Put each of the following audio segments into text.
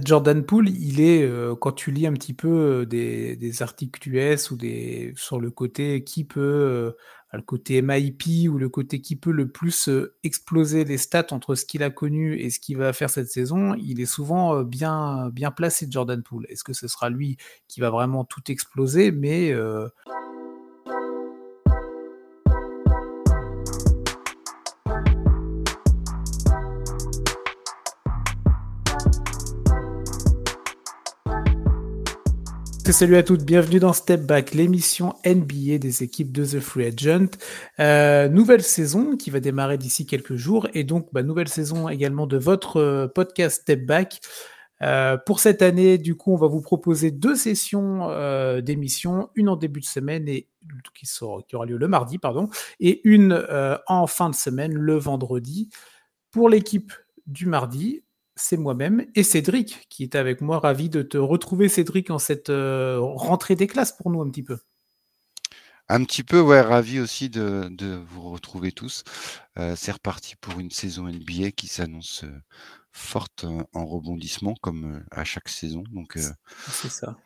Jordan Poole, il est, euh, quand tu lis un petit peu euh, des, articles US ou des, sur le côté qui peut, euh, le côté MIP ou le côté qui peut le plus exploser les stats entre ce qu'il a connu et ce qu'il va faire cette saison, il est souvent bien, bien placé, Jordan Poole. Est-ce que ce sera lui qui va vraiment tout exploser? Mais Salut à toutes, bienvenue dans Step Back, l'émission NBA des équipes de The Free Agent. Euh, nouvelle saison qui va démarrer d'ici quelques jours et donc bah, nouvelle saison également de votre euh, podcast Step Back. Euh, pour cette année, du coup, on va vous proposer deux sessions d'émission, une en début de semaine et qui, qui, aura lieu le mardi, pardon, et une en fin de semaine le vendredi. Pour l'équipe du mardi, c'est moi-même et Cédric qui est avec moi. Ravi de te retrouver, Cédric, en cette euh, rentrée des classes pour nous un petit peu. Un petit peu, ouais, ravi aussi de, vous retrouver tous. Euh, c'est reparti pour une saison NBA qui s'annonce euh, forte en rebondissement comme à chaque saison. Donc, c'est ça.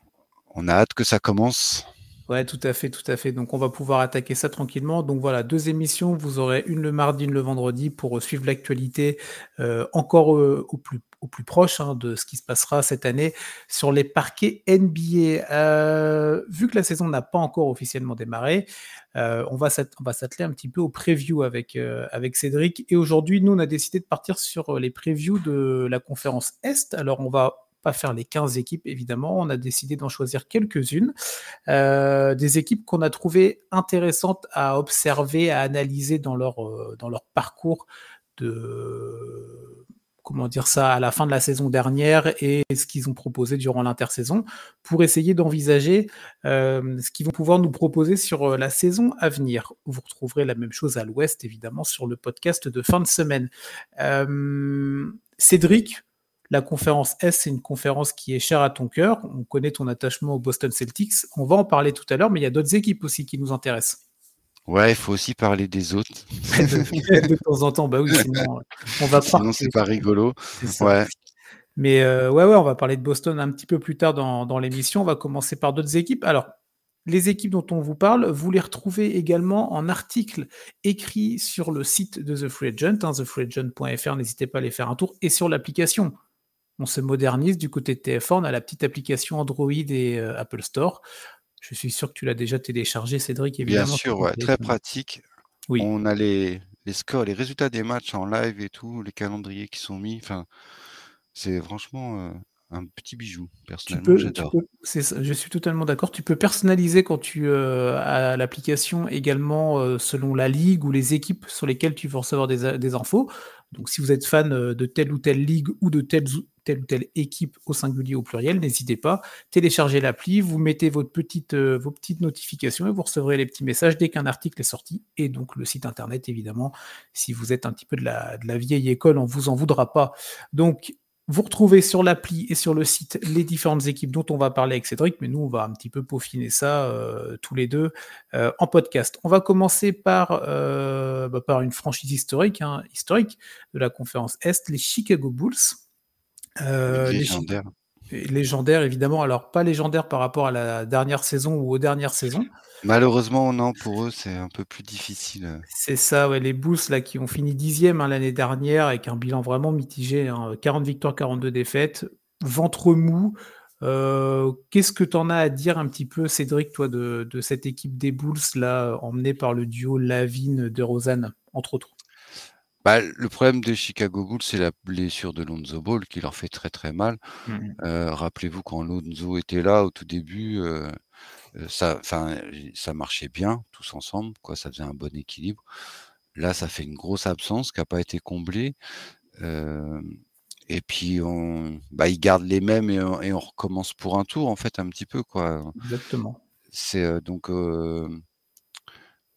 On a hâte que ça commence. Ouais, tout à fait, tout à fait. Donc, on va pouvoir attaquer ça tranquillement. Donc, voilà, deux émissions. Vous aurez une le mardi, une le vendredi pour suivre l'actualité encore au plus au plus proche hein, de ce qui se passera cette année sur les parquets NBA. Euh, vu que la saison n'a pas encore officiellement démarré, euh, on va s'atteler un petit peu au preview avec, euh, avec Cédric. Et aujourd'hui, nous, on a décidé de partir sur les previews de la conférence Est. Alors, on va pas faire les 15 équipes, évidemment. On a décidé d'en choisir quelques-unes. des équipes qu'on a trouvées intéressantes à observer, à analyser dans leur, dans leur parcours de comment dire ça, à la fin de la saison dernière et ce qu'ils ont proposé durant l'intersaison pour essayer d'envisager euh, ce qu'ils vont pouvoir nous proposer sur euh, la saison à venir. Vous retrouverez la même chose à l'ouest, évidemment, sur le podcast de fin de semaine. Euh, Cédric, la conférence S, c'est une conférence qui est chère à ton cœur. On connaît ton attachement au Boston Celtics. On va en parler tout à l'heure, mais il y a d'autres équipes aussi qui nous intéressent. Ouais, il faut aussi parler des autres. de temps en temps, bah oui, sinon on va Sinon, c'est pas rigolo. Ouais. Mais euh, ouais, ouais, on va parler de Boston un petit peu plus tard dans, l'émission. On va commencer par d'autres équipes. Alors, les équipes dont on vous parle, vous les retrouvez également en article écrit sur le site de The Free Agent, hein, thefreeagent.fr, n'hésitez pas à aller faire un tour, et sur l'application. On se modernise du côté de TF1, on a la petite application Android et euh, Apple Store. Je suis sûr que tu l'as déjà téléchargé, Cédric, évidemment. Bien sûr, ouais, très pratique. Oui. On a les, les, scores, les résultats des matchs en live et tout, les calendriers qui sont mis. Enfin, c'est franchement euh, un petit bijou. Personnellement, j'adore. Je suis totalement d'accord. Tu peux personnaliser quand tu euh, as l'application également euh, selon la ligue ou les équipes sur lesquelles tu veux recevoir des, des infos. Donc, si vous êtes fan de telle ou telle ligue ou de telle, telle ou telle équipe au singulier ou au pluriel, n'hésitez pas, téléchargez l'appli, vous mettez euh, vos petites notifications et vous recevrez les petits messages dès qu'un article est sorti. Et donc, le site internet, évidemment, si vous êtes un petit peu de la, de la vieille école, on ne vous en voudra pas. Donc, vous retrouvez sur l'appli et sur le site les différentes équipes dont on va parler avec Cédric, mais nous, on va un petit peu peaufiner ça euh, tous les deux euh, en podcast. On va commencer par, bah, par une franchise historique, hein, historique de la conférence Est, les Chicago Bulls. Légendaire. légendaire, évidemment. Alors, pas légendaire par rapport à la dernière saison ou aux dernières saisons. Malheureusement, non, pour eux, c'est un peu plus difficile. C'est ça, ouais, les Bulls là, qui ont fini dixième hein, l'année dernière avec un bilan vraiment mitigé, 40 hein, victoires, 42 défaites, ventre mou. Euh, qu'est-ce que tu en as à dire un petit peu, Cédric, toi, de, cette équipe des Bulls là, emmenée par le duo Lavine de Rosanne, entre autres? Bah, le problème des Chicago Bulls, c'est la blessure de Lonzo Ball qui leur fait très très mal. Mmh euh, rappelez-vous quand Lonzo était là au tout début, euh, ça, ça marchait bien tous ensemble, quoi. Ça faisait un bon équilibre. Là, ça fait une grosse absence qui n'a pas été comblée. et puis, on, bah, ils gardent les mêmes et on, recommence pour un tour, en fait, un petit peu, quoi. Exactement. C'est donc,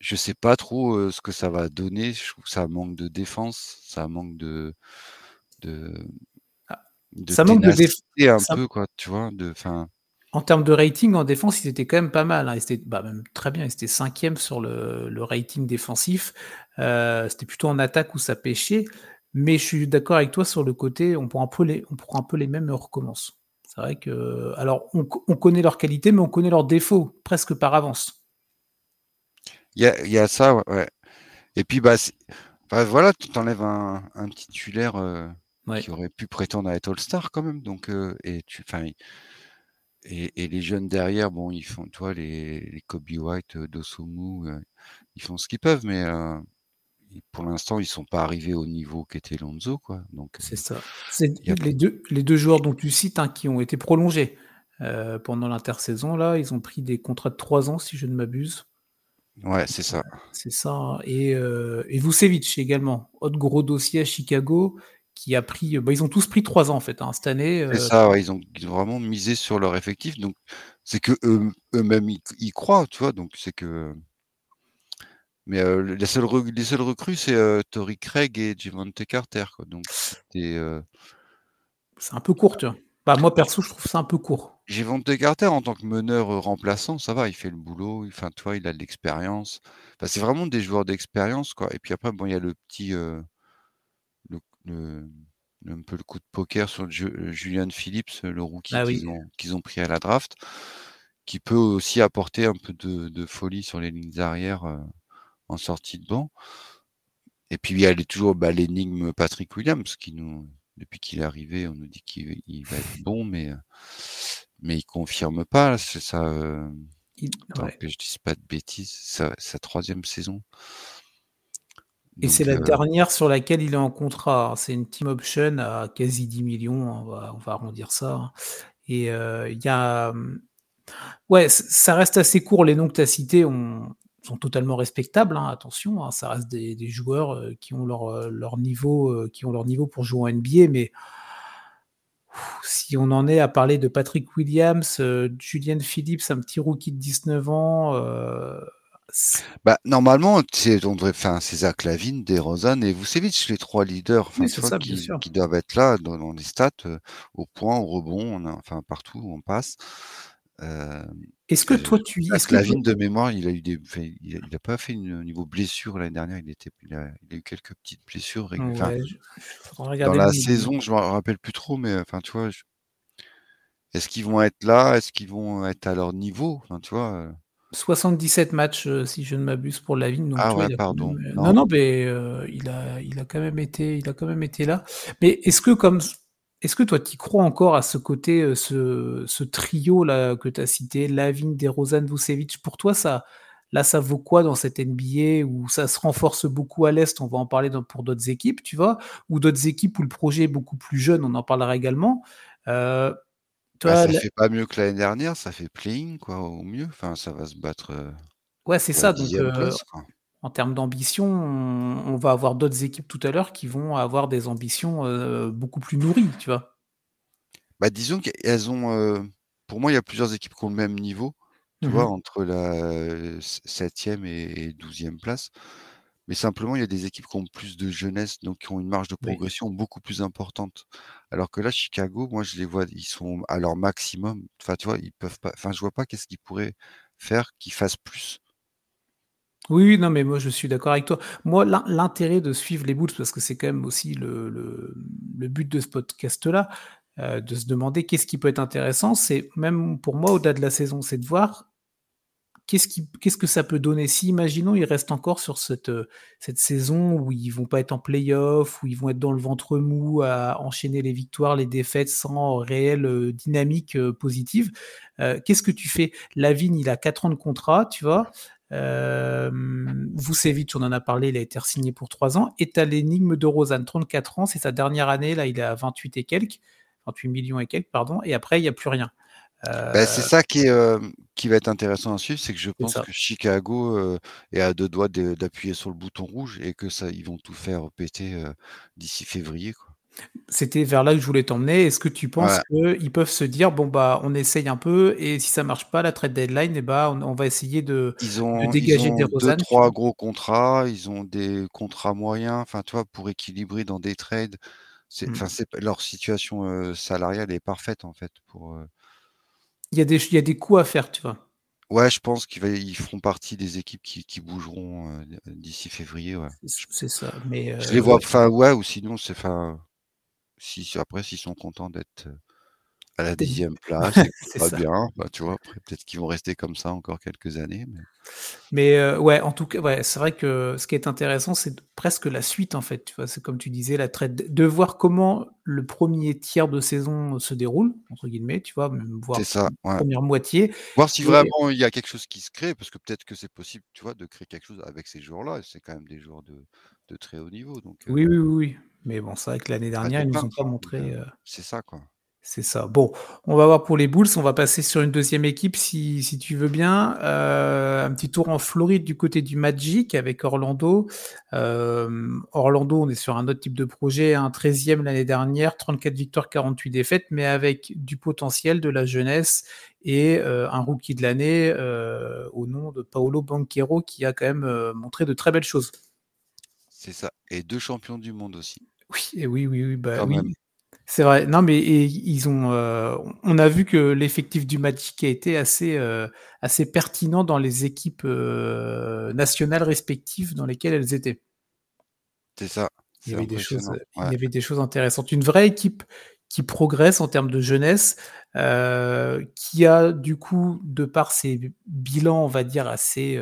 je sais pas trop ce que ça va donner. Je trouve que ça manque de défense, ça manque de, de, ah, ça manque de défense un peu, quoi, tu vois, de, fin. En termes de rating en défense, ils étaient quand même pas mal. Hein. Ils étaient bah, même très bien. Ils étaient cinquième sur le, rating défensif. Euh, c'était plutôt en attaque où ça pêchait. Mais je suis d'accord avec toi sur le côté, on prend un peu les, on prend un peu les mêmes et on recommence. C'est vrai que, alors, on, on, connaît leurs qualités, mais on connaît leurs défauts presque par avance. Il y a, y a, ça, ouais. Et puis, bah, bah voilà, tu t'enlèves un, un titulaire euh, ouais. qui aurait pu prétendre à être All-Star quand même. Donc, euh, et tu, enfin, et, et, les jeunes derrière, bon, ils font, toi, les, les Kobe White, euh, Dosomu, euh, ils font ce qu'ils peuvent, mais pour l'instant, ils sont pas arrivés au niveau qu'était Lonzo, quoi. Donc, c'est ça. C'est les deux, les deux joueurs dont tu cites hein, qui ont été prolongés pendant l'intersaison là, ils ont pris des contrats de trois ans, si je ne m'abuse. Ouais, c'est ça. C'est ça. Et, euh, et Vucevic également, autre gros dossier à Chicago qui a pris. Bah, ils ont tous pris trois ans en fait hein, cette année. C'est ça. Ouais, ils, ont, ils ont vraiment misé sur leur effectif. Donc c'est que eux, eux-mêmes ils, ils croient, tu vois. Donc c'est que mais euh, les, seuls les recrues, c'est euh, Tori Craig et Javante Carter. Quoi. Donc c'était. Euh... C'est un peu court, tu vois. Bah, moi, perso, je trouve ça un peu court. Javante Carter, en tant que meneur remplaçant, ça va, il fait le boulot. Enfin, toi, il a de l'expérience. Enfin, c'est vraiment des joueurs d'expérience, quoi. Et puis après, bon, il y a le petit. Euh, le, le, un peu le coup de poker sur Julian Phillips, le rookie ah, qu'ils oui. ont, pris à la draft, qui peut aussi apporter un peu de, de folie sur les lignes arrière en sortie de banc. Et puis il y a toujours bah, l'énigme Patrick Williams qui nous, depuis qu'il est arrivé, on nous dit qu'il va être bon, mais mais il confirme pas. C'est ça. Euh, il, ouais. que je dise pas de bêtises. Sa, sa troisième saison. Et c'est la euh... dernière sur laquelle il est en contrat. C'est une team option à quasi 10 millions. On va, on va arrondir ça. Et euh, il y a. Ouais, ça reste assez court. Les noms que tu as cités, on, sont totalement respectables. Hein, attention, hein, ça reste des, des joueurs euh, qui ont leur, euh, leur niveau, euh, qui ont leur niveau pour jouer en NBA, mais si on en est à parler de Patrick Williams, euh, Julian Phillips, un petit rookie de 19 ans. Bah, normalement, c'est on devrait, enfin, c'est Zach Lavine, DeRozan et Vucevic, les trois leaders, oui, ça, qui, qui, doivent être là dans, dans les stats, au point, au rebond, on a, enfin partout où on passe. Euh, est-ce que toi tu est-ce que Lavine de mémoire, il a eu des, il n'a pas fait une niveau blessure l'année dernière. Il était, il a, il a, eu quelques petites blessures. Ouais, enfin, je, dans la saison, je me rappelle plus trop, mais enfin, tu vois, je... est-ce qu'ils vont être là? Est-ce qu'ils vont être à leur niveau? Enfin, tu vois. 77 matchs, euh, si je ne m'abuse, pour Lavigne. Donc, ah toi, ouais, pardon. Même... Non. non, non, mais euh, il a, il a quand même été, il a quand même été là. Mais est-ce que comme est-ce que toi, tu crois encore à ce côté, euh, ce, ce trio-là que tu as cité, Lavigne, DeRozan, Vucevic? Pour toi, ça, là, ça vaut quoi dans cette NBA où ça se renforce beaucoup à l'Est? On va en parler dans, pour d'autres équipes, tu vois Ou d'autres équipes où le projet est beaucoup plus jeune, on en parlera également. Euh, toi, bah, ça la... fait pas mieux que l'année dernière, ça fait playing, quoi, au mieux. Enfin, ça va se battre. Euh, ouais, c'est ça. Donc, place, en termes d'ambition, on, on, va avoir d'autres équipes tout à l'heure qui vont avoir des ambitions euh, beaucoup plus nourries, tu vois. Bah, disons qu'elles ont, euh, pour moi, il y a plusieurs équipes qui ont le même niveau, tu mmh vois, entre la 7e et 12e place. Mais simplement, il y a des équipes qui ont plus de jeunesse, donc qui ont une marge de progression oui. beaucoup plus importante. Alors que là, Chicago, moi, je les vois, ils sont à leur maximum. Enfin, tu vois, ils peuvent pas. Enfin, je vois pas qu'est-ce qu'ils pourraient faire qu'ils fassent plus. Oui, non, mais moi je suis d'accord avec toi. Moi, l'intérêt de suivre les Bulls, parce que c'est quand même aussi le, but de ce podcast-là, euh, de se demander qu'est-ce qui peut être intéressant, c'est même pour moi, au-delà de la saison, c'est de voir qu'est-ce, que ça peut donner. Si, imaginons, ils restent encore sur cette, cette saison où ils vont pas être en playoff, où ils vont être dans le ventre mou, à enchaîner les victoires, les défaites sans réelle euh, dynamique euh, positive, euh, qu'est-ce que tu fais? Lavigne, il a 4 ans de contrat, tu vois. Euh, Vucevic, on en a parlé, il a été signé pour 3 ans. Et as l'énigme de Rosanne, 34 ans, c'est sa dernière année, là il est à 28 et quelques, 28 millions et quelques, pardon, et après il n'y a plus rien. Euh... Ben, c'est ça qui, est, euh, qui va être intéressant à suivre, c'est que je pense que Chicago euh, est à deux doigts d'appuyer sur le bouton rouge et que ça, ils vont tout faire péter d'ici février. Quoi. C'était vers là que je voulais t'emmener. Est-ce que tu penses ouais. qu'ils peuvent se dire bon bah on essaye un peu et si ça marche pas la trade deadline et eh bah on, on, va essayer de, ils ont, de dégager ils ont des deux trois gros contrats, ils ont des contrats moyens, enfin tu vois pour équilibrer dans des trades. C'est, c'est leur situation euh, salariale est parfaite en fait pour. Euh... Il y a des il y a des coups à faire tu vois. Ouais, je pense qu'ils feront partie des équipes qui qui bougeront, heu, d d'ici février, ouais. C'est ça, mais je les vois enfin, ouais ou sinon c'est si après s'ils sont contents d'être, à la 10e place c'est bien, bah, tu vois? Peut-être qu'ils vont rester comme ça encore quelques années, mais ouais, en tout cas, ouais, c'est vrai que ce qui est intéressant, c'est presque la suite, en fait, tu vois? C'est comme tu disais, la traite de voir comment le 1er tiers de saison se déroule, entre guillemets, tu vois? Même voire ça, ouais. 1re moitié Voir si et vraiment il y a quelque chose qui se crée, parce que peut-être que c'est possible, tu vois? De créer quelque chose avec ces joueurs-là et c'est quand même des joueurs de de très haut niveau donc heu Oui, oui, oui, oui, mais bon, c'est vrai que l'année dernière, ils nous ont pas montré, heu c'est ça, quoi. c'est ça. Bon, on va voir pour les Bulls, on va passer sur une 2e équipe si si tu veux bien, heu, un petit tour en Floride du côté du Magic avec Orlando. Orlando, on est sur un autre type de projet, hein, 13e l'année dernière, 34 victoires, 48 défaites, mais avec du potentiel, de la jeunesse et un rookie de l'année, au nom de Paolo Banchero qui a quand même, montré de très belles choses. C'est ça et 2 champions du monde aussi. Oui et oui, oui, oui, bah, oui, c'est vrai. Non, mais et ils ont, heu, on a vu que l'effectif du Magic a été assez, assez pertinent dans les équipes, heu, nationales respectives dans lesquelles elles étaient. C'est ça, Il y avait des choses, il y avait des choses intéressantes. Une vraie équipe qui progresse en termes de jeunesse, qui a du coup, de par ses bilans, on va dire assez,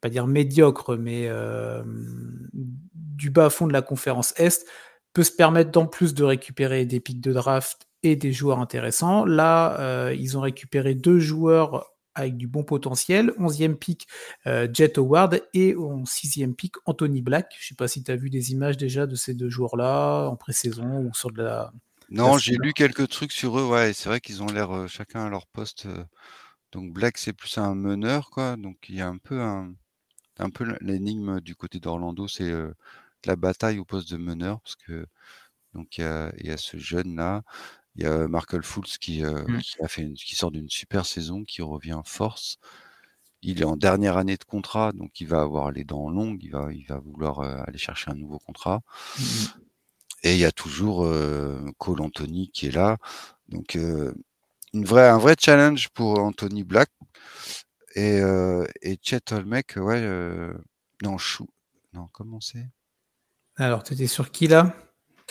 pas dire médiocres, mais hem, du bas fond de la conférence Est, peut se permettre d'en plus de récupérer des pics de draft et des joueurs intéressants. Là, heu, ils ont récupéré 2 joueurs avec du bon potentiel, 11e pick, heu, Jett Howard et en 6e pick, Anthony Black. Je sais pas si tu as vu des images déjà de ces 2 joueurs-là en pré-saison ou sur de la Non, j'ai lu quelques trucs sur eux, ouais c'est vrai qu'ils ont l'air, heu, chacun à leur poste, donc Black, c'est plus un meneur, quoi, donc il y a un peu un un peu l'énigme du côté d'Orlando, c'est, la bataille au poste de meneur parce que donc il y a il y a ce jeune-là, il y a Markelle Fultz qui, Mmh. qui a fait une qui sort d'une super saison, qui revient en force. Il est en dernière année de contrat, donc il va avoir les dents longues, il va il va vouloir, aller chercher un nouveau contrat Mmh mh. et il y a toujours, Cole Anthony qui est là, donc heu, une vraie un vrai challenge pour Anthony Black et et Chet Olmec, ouais, non Chou non, comment c'est? Alors, tu étais sur qui là?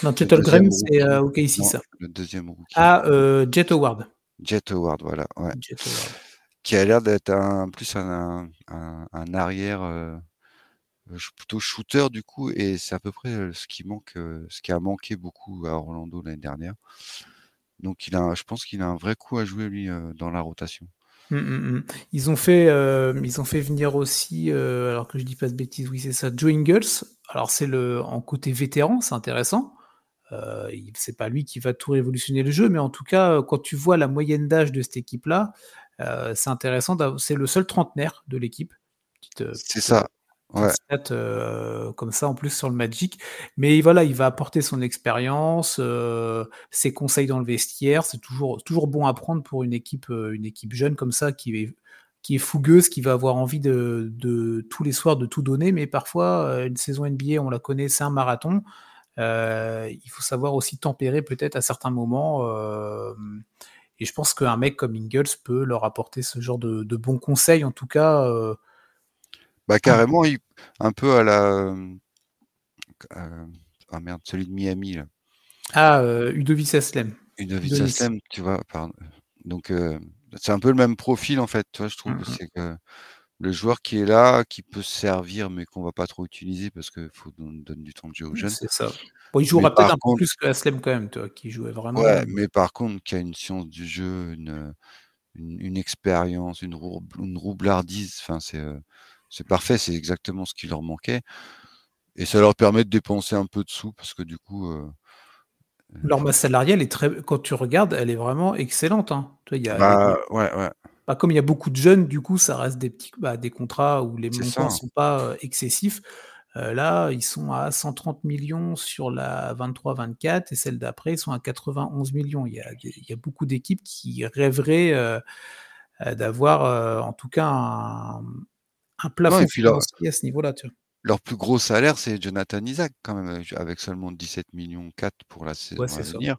Non, Chet 2e Holmgren, c'est, OKC non, ça. le 2e rookie. Ah, heu, Jett Howard. Jett Howard, voilà, ouais. Howard. Qui a l'air d'être un plus un un un arrière, heu, ch plutôt shooter du coup et c'est à peu près, ce qui manque, ce qui a manqué beaucoup à Orlando l'année dernière. Donc il a je pense qu'il a un vrai coup à jouer lui, dans la rotation. Mmh, mmh mh. Ils ont fait, hem, ils ont fait venir aussi, heu, alors que je dis pas de bêtises, oui, c'est ça, Joe Ingles. Alors c'est le en côté vétéran, c'est intéressant. Il c'est pas lui qui va tout révolutionner le jeu, mais en tout cas, heu, quand tu vois la moyenne d'âge de cette équipe-là, c'est intéressant c'est le seul trentenaire de l'équipe. C'est ça, heu, comme ça en plus sur le Magic, mais voilà, il va apporter son expérience, heu, ses conseils dans le vestiaire. C'est toujours toujours bon à prendre pour une équipe, heu, une équipe jeune comme ça qui est qui est fougueuse, qui va avoir envie de de tous les soirs de tout donner, mais parfois, une saison NBA, on la connaît, c'est un marathon. Il faut savoir aussi tempérer peut-être à certains moments, et je pense qu'un mec comme Ingles peut leur apporter ce genre de de bons conseils en tout cas, Bah, carrément, il un peu à la, ah merde, celui de Miami là. Ah, heu, Udovis Haslem. Udovis Udonis. Haslem, tu vois? Pard donc heu, c'est un peu le même profil en fait, tu vois? Je Mmh trouve, mh. c'est que le joueur qui est là, qui peut servir, mais qu'on va pas trop utiliser parce qu'il faut qu'on donne du temps de jeu aux Mmh, jeunes. c'est ça. Bon, il jouera peut-être un peu plus que Haslem quand même, tu vois? Qui jouait vraiment, Ouais, mais par contre qui a une science du jeu, une, une une expérience, une roub une roublardise, enfin c'est, c'est parfait, c'est exactement ce qui leur manquait et ça leur permet de dépenser un peu de sous parce que du coup, heu heu, Leur masse salariale est très quand tu regardes, elle est vraiment excellente, hein. Tu vois? Il y a il y a Bah, des ouais, ouais. bah, comme il y a beaucoup de jeunes, du coup, ça reste des petits bah, des contrats où les montants ça. sont pas, heu, excessifs. Là, ils sont à 130 000 000 sur la 23-24 et celle d'après, ils sont à 91 000 000. Il y a il y a beaucoup d'équipes qui rêveraient, d'avoir, en tout cas un, un Non plafond puis leur financier à ce niveau-là, leur plus gros salaire, c'est Jonathan Isaac quand même, avec avec seulement 17,4 000 000 pour la Ouais, saison à ça. venir.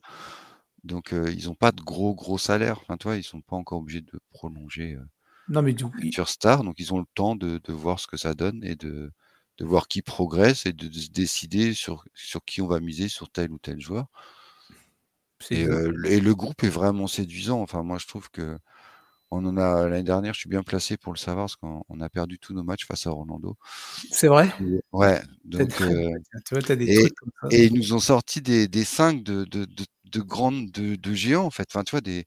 Donc heu, ils ont pas de gros, gros salaires. Enfin, tu vois? Ils sont pas encore obligés de prolonger, heu Non, mais du futur star, donc ils ont le temps de de voir ce que ça donne et de de voir qui progresse et de de se décider sur sur qui on va miser sur tel ou tel joueur. Et heu, et le groupe est vraiment séduisant. Enfin, moi, je trouve qu'on en a l'année dernière, je suis bien placé pour le savoir parce qu'on on a perdu tous nos matchs face à Orlando. C'est vrai? Ouais, Tu as donc heu, tu vois, tu as des et trucs comme ça. et ils nous ont sorti des des 5 de de de de grandes de de géants, en fait. Enfin, tu vois, des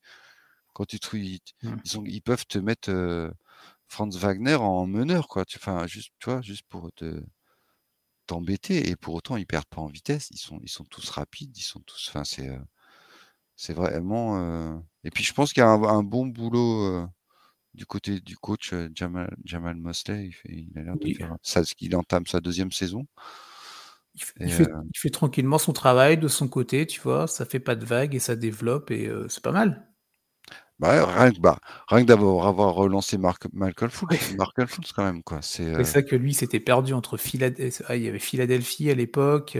quand tu ils Mmh. ils ont ils peuvent te mettre, heu, Franz Wagner en meneur, quoi. Tu enfin, juste, tu vois, juste pour te t'embêter et pour autant, ils perdent pas en vitesse. Ils sont ils sont tous rapides, ils sont tous enfin, c'est, heu, c'est vraiment, heu et puis je pense qu'il y a un un bon boulot, heu, du côté du coach, heu, Jamal Jamal Mosley. Il fait il a l'air de faire ça ce qu'il entame sa 2e saison. Il f Et il fait heu il fait tranquillement son travail de son côté, tu vois? Ça fait pas de vagues et ça développe et c'est pas mal. Bah, ouais, rien que, bah, rien que d'avoir avoir relancé Mark Ouais. Fultz Fultz quand même, quoi. C'est, vrai que lui, s'était perdu entre Philadé ah, il y avait Philadelphie à l'époque,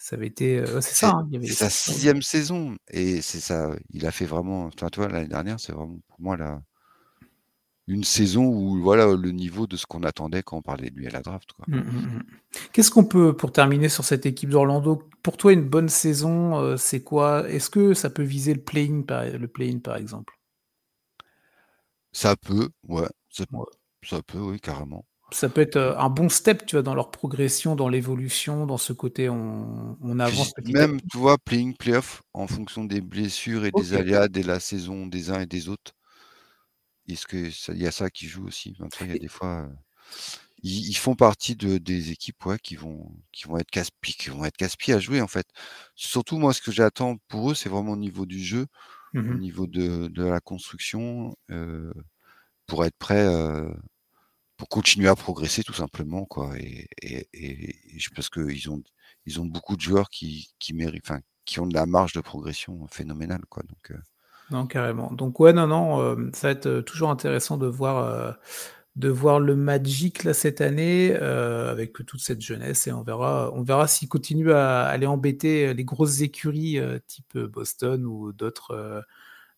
ça avait été, heu, ouais, c'est ça, C'est hein, il y avait c'est les sa Sixers. 6e saison et c'est ça il a fait vraiment enfin, tu vois, l'année dernière, c'est vraiment pour moi la une saison où voilà, le niveau de ce qu'on attendait quand on parlait de lui à la draft, quoi. Mmh mh, mmh. Qu'est-ce qu'on peut pour terminer sur cette équipe d'Orlando, pour toi, une bonne saison, heu, c'est quoi? Est-ce que ça peut viser le play-in par le par exemple? Ça peut, ouais, ça Ouais. ça peut, oui, carrément. Ça peut être, heu, un bon step, tu vois, dans leur progression, dans l'évolution, dans ce côté on on avance Puis petit à même, tu vois, play-in, play-off en fonction des blessures et des aléas de la saison des uns et des autres. Est-ce que il y a ça qui joue aussi? Il y a des fois, heu, ils ils font partie de des équipes, ouais, qui vont qui vont être casse-pieds qui vont être à jouer, en fait. Surtout, moi, ce que j'attends pour eux, c'est vraiment au niveau du jeu, Mmh au mh. niveau de de la construction, heu, pour être prêt, pour continuer à progresser tout simplement, quoi et et je parce qu'ils ont ils ont beaucoup de joueurs qui qui méritent enfin, qui ont de la marge de progression phénoménale, quoi, donc heu Non, carrément. Donc ouais, non, non, hem, ça va être, heu, toujours intéressant de voir, de voir le Magic, là, cette année, avec toute cette jeunesse et on verra on verra s'ils continuent à aller embêter les grosses écuries, type, Boston ou d'autres,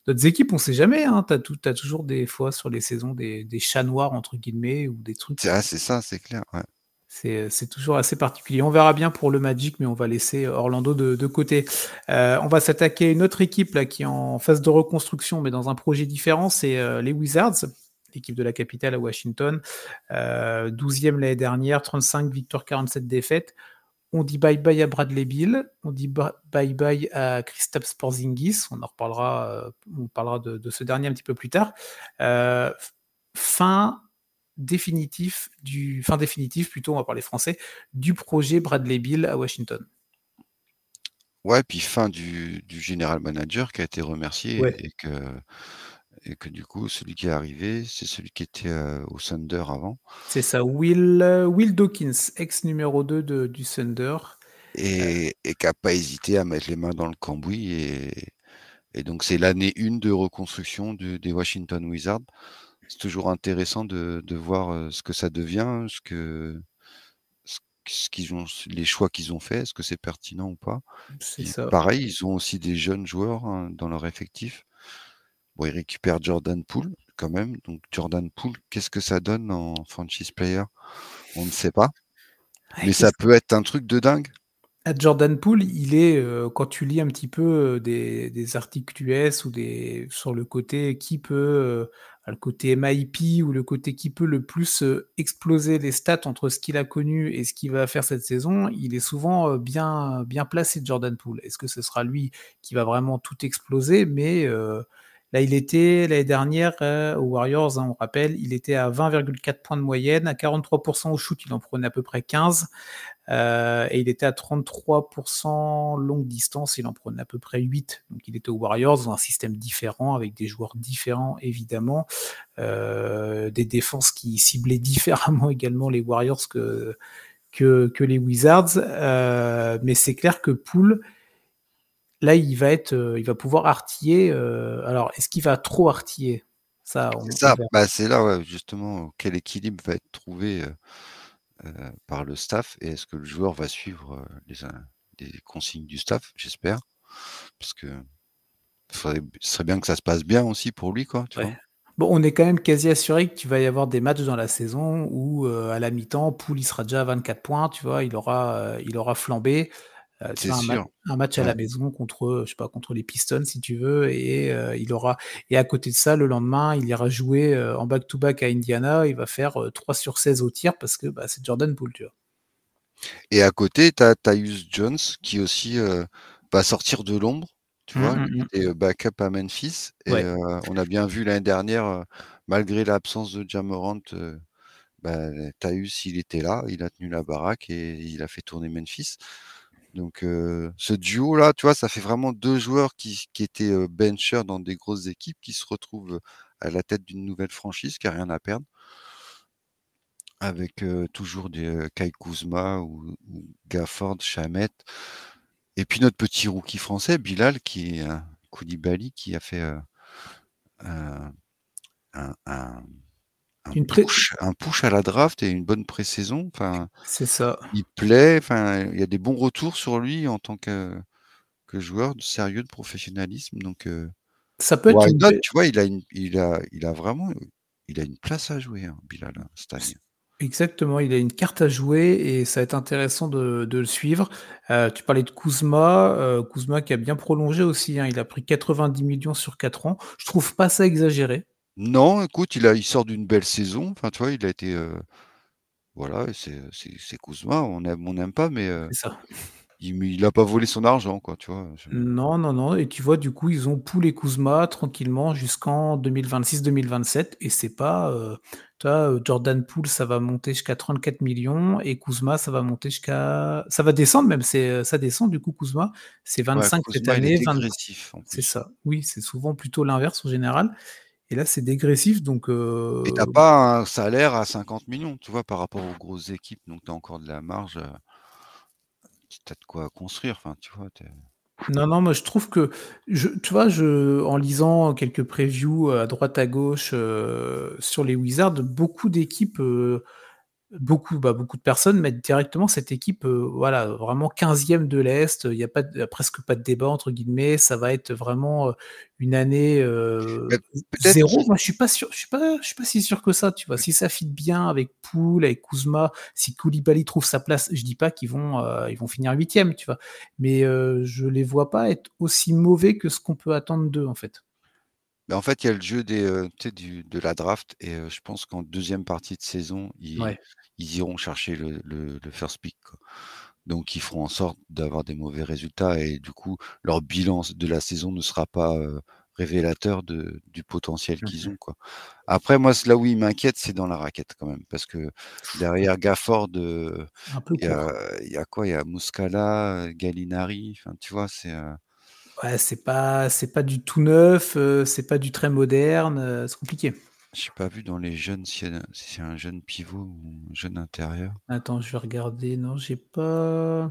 d'autres équipes. On sait jamais, hein. Tu as toujours des fois sur les saisons des des «chats noirs» entre guillemets ou des trucs C'est ah, c'est ça, c'est clair, ouais. c'est, toujours assez particulier. On verra bien pour le Magic, mais on va laisser Orlando de de côté. Heu, on va s'attaquer à une autre équipe là, qui est en phase de reconstruction, mais dans un projet différent, c'est, heu, les Wizards, l'équipe de la capitale à Washington. Heu, 12e l'année dernière, 35 victoires, 47 défaites. On dit bye bye à Bradley Beal, on dit bye bye à Kristaps Porzingis, on en reparlera, on parlera de de ce dernier un petit peu plus tard. Heu, f fin définitif du fin définitive plutôt, on va parler français, du projet Bradley Beal à Washington. Ouais, puis fin du du general manager qui a été remercié Ouais. et que et que du coup, celui qui est arrivé, c'est celui qui était, heu, au Thunder avant. C'est ça, Will, heu, Will Dawkins, ex numéro 2 de du Thunder. Heu Et et qui a pas hésité à mettre les mains dans le cambouis et et donc c'est l'année 1 de reconstruction de des Washington Wizards. C'est toujours intéressant de de voir, ce que ça devient, ce que ce qu'ils ont les choix qu'ils ont faits, est-ce que c'est pertinent ou pas? C'est Ils ça. pareil, ils ont aussi des jeunes joueurs, hein, dans leur effectif. Bon, ils récupèrent Jordan Poole quand même, donc Jordan Poole, qu'est-ce que ça donne en franchise player? On ne sait pas, Ouais, mais ça peut être un truc de dingue. Ah, Jordan Poole, il est, heu, quand tu lis un petit peu, heu, des des articles US ou des sur le côté qui peut, heu, le côté MIP ou le côté qui peut le plus, exploser les stats entre ce qu'il a connu et ce qu'il va faire cette saison, il est souvent, bien bien placé Jordan Poole. Est-ce que ce sera lui qui va vraiment tout exploser? Mais là, il était l'année dernière, heu, aux Warriors, hein, on rappelle, il était à 20,4 points de moyenne, à 43 % au shoot, il en prenait à peu près 15, heu et il était à 33 % longue distance, il en prenait à peu près 8. Donc il était aux Warriors dans un système différent avec des joueurs différents évidemment, heu, des défenses qui ciblaient différemment également les Warriors que que que les Wizards, mais c'est clair que Poole là, il va être, heu, il va pouvoir artiller, heu, alors est-ce qu'il va trop artiller? Ça, C'est bah, c'est là, ouais, justement, quel équilibre va être trouvé, heu, par le staff et est-ce que le joueur va suivre, les consignes du staff? J'espère, parce que faudrait ce serait bien que ça se passe bien aussi pour lui, quoi, tu Ouais. vois? Bon, on est quand même quasi assuré qu'il va y avoir des matchs dans la saison où, à la mi-temps, il sera déjà à 24 points, tu vois? Il aura, il aura flambé. Heu, tu C'est vois, un match à Ouais. la maison contre, je sais pas, contre les Pistons si tu veux et heu, il aura et à côté de ça, le lendemain, il ira jouer, heu, en back to back à Indiana. Il va faire, heu, 3 sur 16 au tir parce que, bah, c'est Jordan Poole, tu vois? Et à côté, tu as Tyus Jones qui aussi, va sortir de l'ombre, tu Mmh, vois? mmh Lui qui mh. était, heu, backup à Memphis et Ouais. on a bien vu l'année dernière, malgré l'absence de Ja Morant, heu, bah, il était là, il a tenu la baraque et il a fait tourner Memphis. Donc ce duo-là, tu vois, ça fait vraiment 2 joueurs qui étaient, benchers dans des grosses équipes, qui se retrouvent, à la tête d'une nouvelle franchise qui a rien à perdre. Avec, toujours des, Kyle Kuzma ou Gafford, Shamet et puis notre petit rookie français Bilal qui est, heu, Coulibaly qui a fait, un un Une push un push à la draft et une bonne pré-saison. Enfin, C'est ça. il plaît, enfin, il y a des bons retours sur lui en tant que que joueur de sérieux, de professionnalisme donc heu, Ça peut être why une not? belle Tu vois, il a une il a il a vraiment, heu, il a une place à jouer, hein, Bilal, hein, cette C année. exactement, il a une carte à jouer et ça va être intéressant de de le suivre. Heu, tu parlais de Kuzma, heu, Kuzma qui a bien prolongé aussi, hein. Il a pris 90 000 000 sur 4 ans. Je trouve pas ça exagéré. Non, écoute, il a il sort d'une belle saison. Enfin, tu vois, il a été, heu, voilà, c'est, c'est c'est Kuzma, on aime on n'aime pas, mais C'est ça. il mais il a pas volé son argent, quoi, tu vois? Je Non, non, non et tu vois, du coup, ils ont et Kuzma tranquillement jusqu'en 2026-2027 et c'est pas, heu, tu vois, Jordan Poole, ça va monter jusqu'à 34 000 000 et Kuzma, ça va monter jusqu'à ça va descendre même, c'est, ça descend du coup Kuzma. C'est Ouais, 25 cette Kuzma, il est année, 20 dégressif, en c'est plus. ça. Oui, c'est souvent plutôt l'inverse en général et là, c'est dégressif donc Et tu as heu pas un salaire à 50 000 000, tu vois, par rapport aux grosses équipes, donc tu as encore de la marge, heu tu as de quoi construire, enfin, tu vois? Non, non, moi je trouve que je tu vois, je en lisant quelques previews, heu, à droite à gauche, heu, sur les Wizards, beaucoup d'équipes, beaucoup, bah, beaucoup de personnes mettent directement cette équipe, heu, voilà, vraiment 15e de l'Est. Il y a pas de il y a presque pas de «débat» entre guillemets. Ça va être vraiment, heu, une année, 0. qu'ils Moi, je suis pas sûr je suis pas je suis pas si sûr que ça, tu vois? Si ça fit bien avec Poole, avec Kuzma, si Coulibaly trouve sa place, je dis pas qu'ils vont, heu, ils vont finir 8e, tu vois? Mais je les vois pas être aussi mauvais que ce qu'on peut attendre d'eux, en fait. Bah, en fait, il y a le jeu des, heu, tu sais, du de la draft et je pense qu'en 2e partie de saison, ils Ouais. ils iront chercher le le le first pick, quoi. Donc ils feront en sorte d'avoir des mauvais résultats et du coup, leur bilan de la saison ne sera pas, révélateur de du potentiel Mmh qu'ils ont, quoi. Après moi, là où ils m'inquiètent, c'est dans la raquette quand même parce que derrière Gafford, il y a il y a quoi? Il y a Muscala, Gallinari, tu vois? C'est, Ouais, c'est pas c'est pas du tout neuf, heu, c'est pas du très moderne, heu, c'est compliqué. J'ai pas vu dans les jeunes y a un jeune pivot ou un jeune intérieur. Attends, je vais regarder. Non, j'ai pas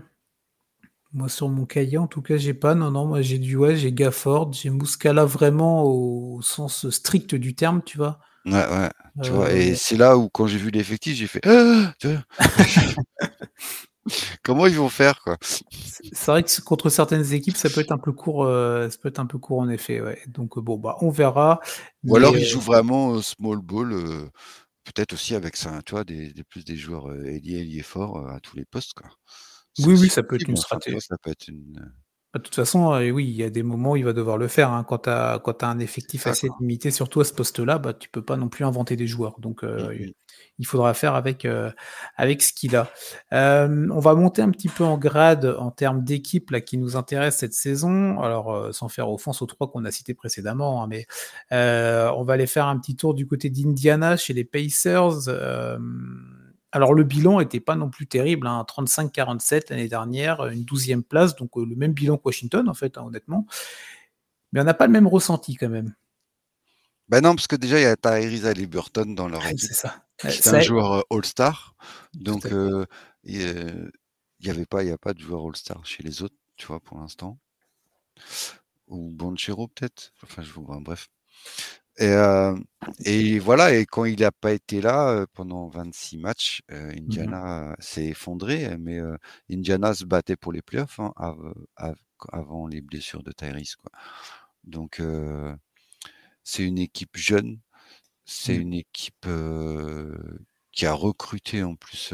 moi, sur mon cahier, en tout cas, j'ai pas. Non, non, moi, j'ai du ouais, j'ai Gafford, j'ai Muscala vraiment au sens strict du terme, tu vois? Ouais, ouais, tu vois? Et Heu c'est là où quand j'ai vu l'effectif, j'ai fait: «Tu vois?» Comment ils vont faire, quoi? C'est vrai que contre certaines équipes, ça peut être un peu court, heu, ça peut être un peu court en effet, ouais. Donc heu, bon, bah, on verra, Ou mais alors ils heu jouent vraiment, heu, small ball, peut-être aussi avec ça, tu vois, des des plus des joueurs, ailiers forts, heu, à tous les postes, quoi. Oui, oui, aussi ça peut être une enfin, tu vois? straté Ça peut être une, heu Bah, de toute façon, heu, oui, il y a des moments où il va devoir le faire, hein. Quand tu as quand tu as un effectif assez limité, surtout à ce poste-là, bah, tu peux pas non plus inventer des joueurs. Donc Mmh heu, mh. il faudra faire avec, avec ce qu'il a. On va monter un petit peu en grade en termes d'équipes là qui nous intéressent cette saison. Alors, sans faire offense aux 3 qu'on a cités précédemment, hein, mais on va aller faire un petit tour du côté d'Indiana chez les Pacers. Alors le bilan était pas non plus terrible, hein, 35-47 l'année dernière, une 12e place, donc heu, le même bilan que Washington, en fait, hein, honnêtement. Mais on n'a pas le même ressenti quand même. Bah, non, parce que déjà il y a Tyrese Haliburton dans leur Ouais, équipe, c'est ça. Est un joueur, heu, all-star. Donc il y avait pas il y a pas de joueur all-star chez les autres, tu vois, pour l'instant. Ou Banchero peut-être? Enfin, je vois, bref. Et hem et voilà et quand il a pas été là, heu, pendant 26 matchs, heu, Mmh mh. Indiana s'est effondré, mais heu, Indiana se battait pour les playoffs, hein, av av avant les blessures de Tyrese, quoi. Donc c'est une équipe jeune, c'est Mmh. une équipe, qui a recruté en plus,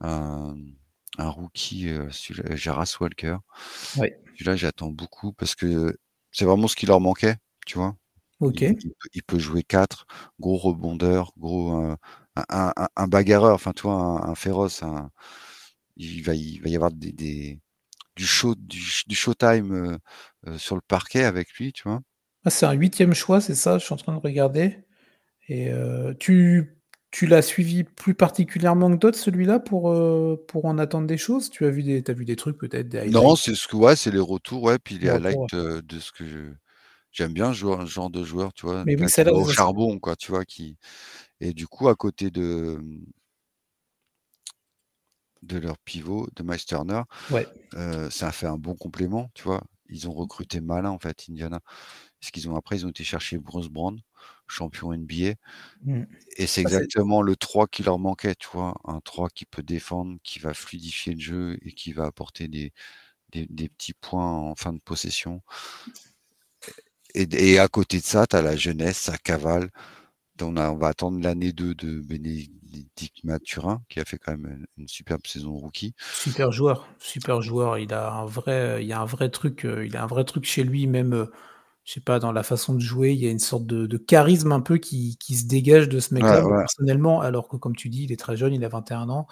un un rookie, Jarace Walker. Ouais. Celui-là, j'attends beaucoup parce que c'est vraiment ce qui leur manquait, tu vois? Il peut il peut jouer 4, gros rebondeur, gros, heu, un un un un bagarreur, enfin, tu vois? Un un féroce, il va il va y avoir des des du show du sh du showtime, heu heu, sur le parquet avec lui, tu vois? Ah, c'est un 8e choix, c'est ça? Je suis en train de regarder et tu tu l'as suivi plus particulièrement que d'autres celui-là pour, en attendre des choses? Tu as vu des tu as vu des trucs peut-être, Non, c'est ce que ouais, c'est les retours, ouais, puis les ouais. highlights, heu, de ce que je j'aime bien ce joueur ce genre de joueur, tu vois? Mais oui, ça au charbon, quoi, tu vois? Qui et du coup, à côté de, mmh de leur pivot, de Ouais. heu, ça a fait un bon complément, tu vois? Ils ont recruté malin, en fait, Indiana. Ce qu'ils ont après, ils ont été chercher Bruce Brown, champion NBA Mmh. et c'est c'est exactement le 3 qui leur manquait, tu vois? Un 3 qui peut défendre, qui va fluidifier le jeu et qui va apporter des des des petits points en fin de possession et à côté de ça, tu as la jeunesse, ça cavale. On a on va attendre l'année 2 de Bénédicte Mathurin, qui a fait quand même une une superbe saison rookie. Super joueur, super joueur. Il a un vrai, il y a un vrai truc, heu, il a un vrai truc chez lui, même, heu, je sais pas, dans la façon de jouer, il y a une sorte de de charisme un peu qui qui se dégage de ce mec-là. Ouais. personnellement, alors que comme tu dis, il est très jeune, il a 21 ans.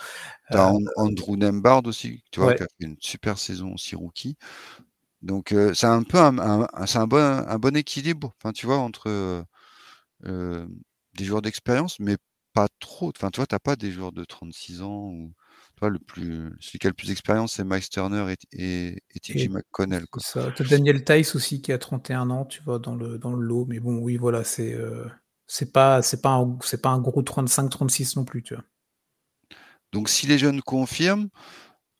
Tu as Heu, An Andrew Nembhard aussi, tu vois? ouais, Qui a fait une super saison aussi rookie. Donc c'est un peu un un un c'est un bon un bon équilibre, enfin, tu vois? Entre, des joueurs d'expérience, mais pas trop. Enfin, tu vois? Tu as pas des joueurs de 36 ans ou tu vois? Le plus celui qui a le plus d'expérience, c'est Miles Turner et et et TJ McConnell, c'est quoi. ça. Tu as Daniel Theis aussi qui a 31 ans, tu vois? Dans le dans le lot, mais bon, oui, voilà, c'est, pas c'est pas un c'est pas un gros 35-36 non plus, tu vois? Donc si les jeunes confirment,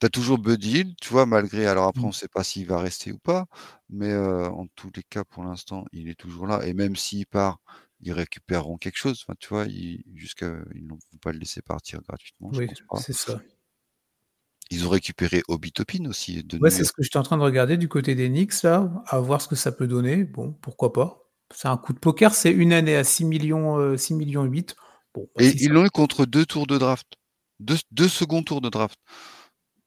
tu as toujours Buddy tu vois? Malgré alors après on Mmh. sait pas s'il va rester ou pas, mais en tous les cas pour l'instant, il est toujours là et même s'il part, ils récupéreront quelque chose. Enfin, tu vois? Ils jusqu'à ils ne vont pas le laisser partir gratuitement, Oui, c'est ça. Ils ont récupéré Obi Toppin aussi de Ouais, c'est ce que j'étais en train de regarder du côté des Knicks là, à voir ce que ça peut donner. Bon, pourquoi pas. C'est un coup de poker, c'est une année à 6 000 000, heu, 6 000 008. Bon, bah, Et ils l'ont eu contre 2 tours de draft, 2 s 2 seconds tours de draft.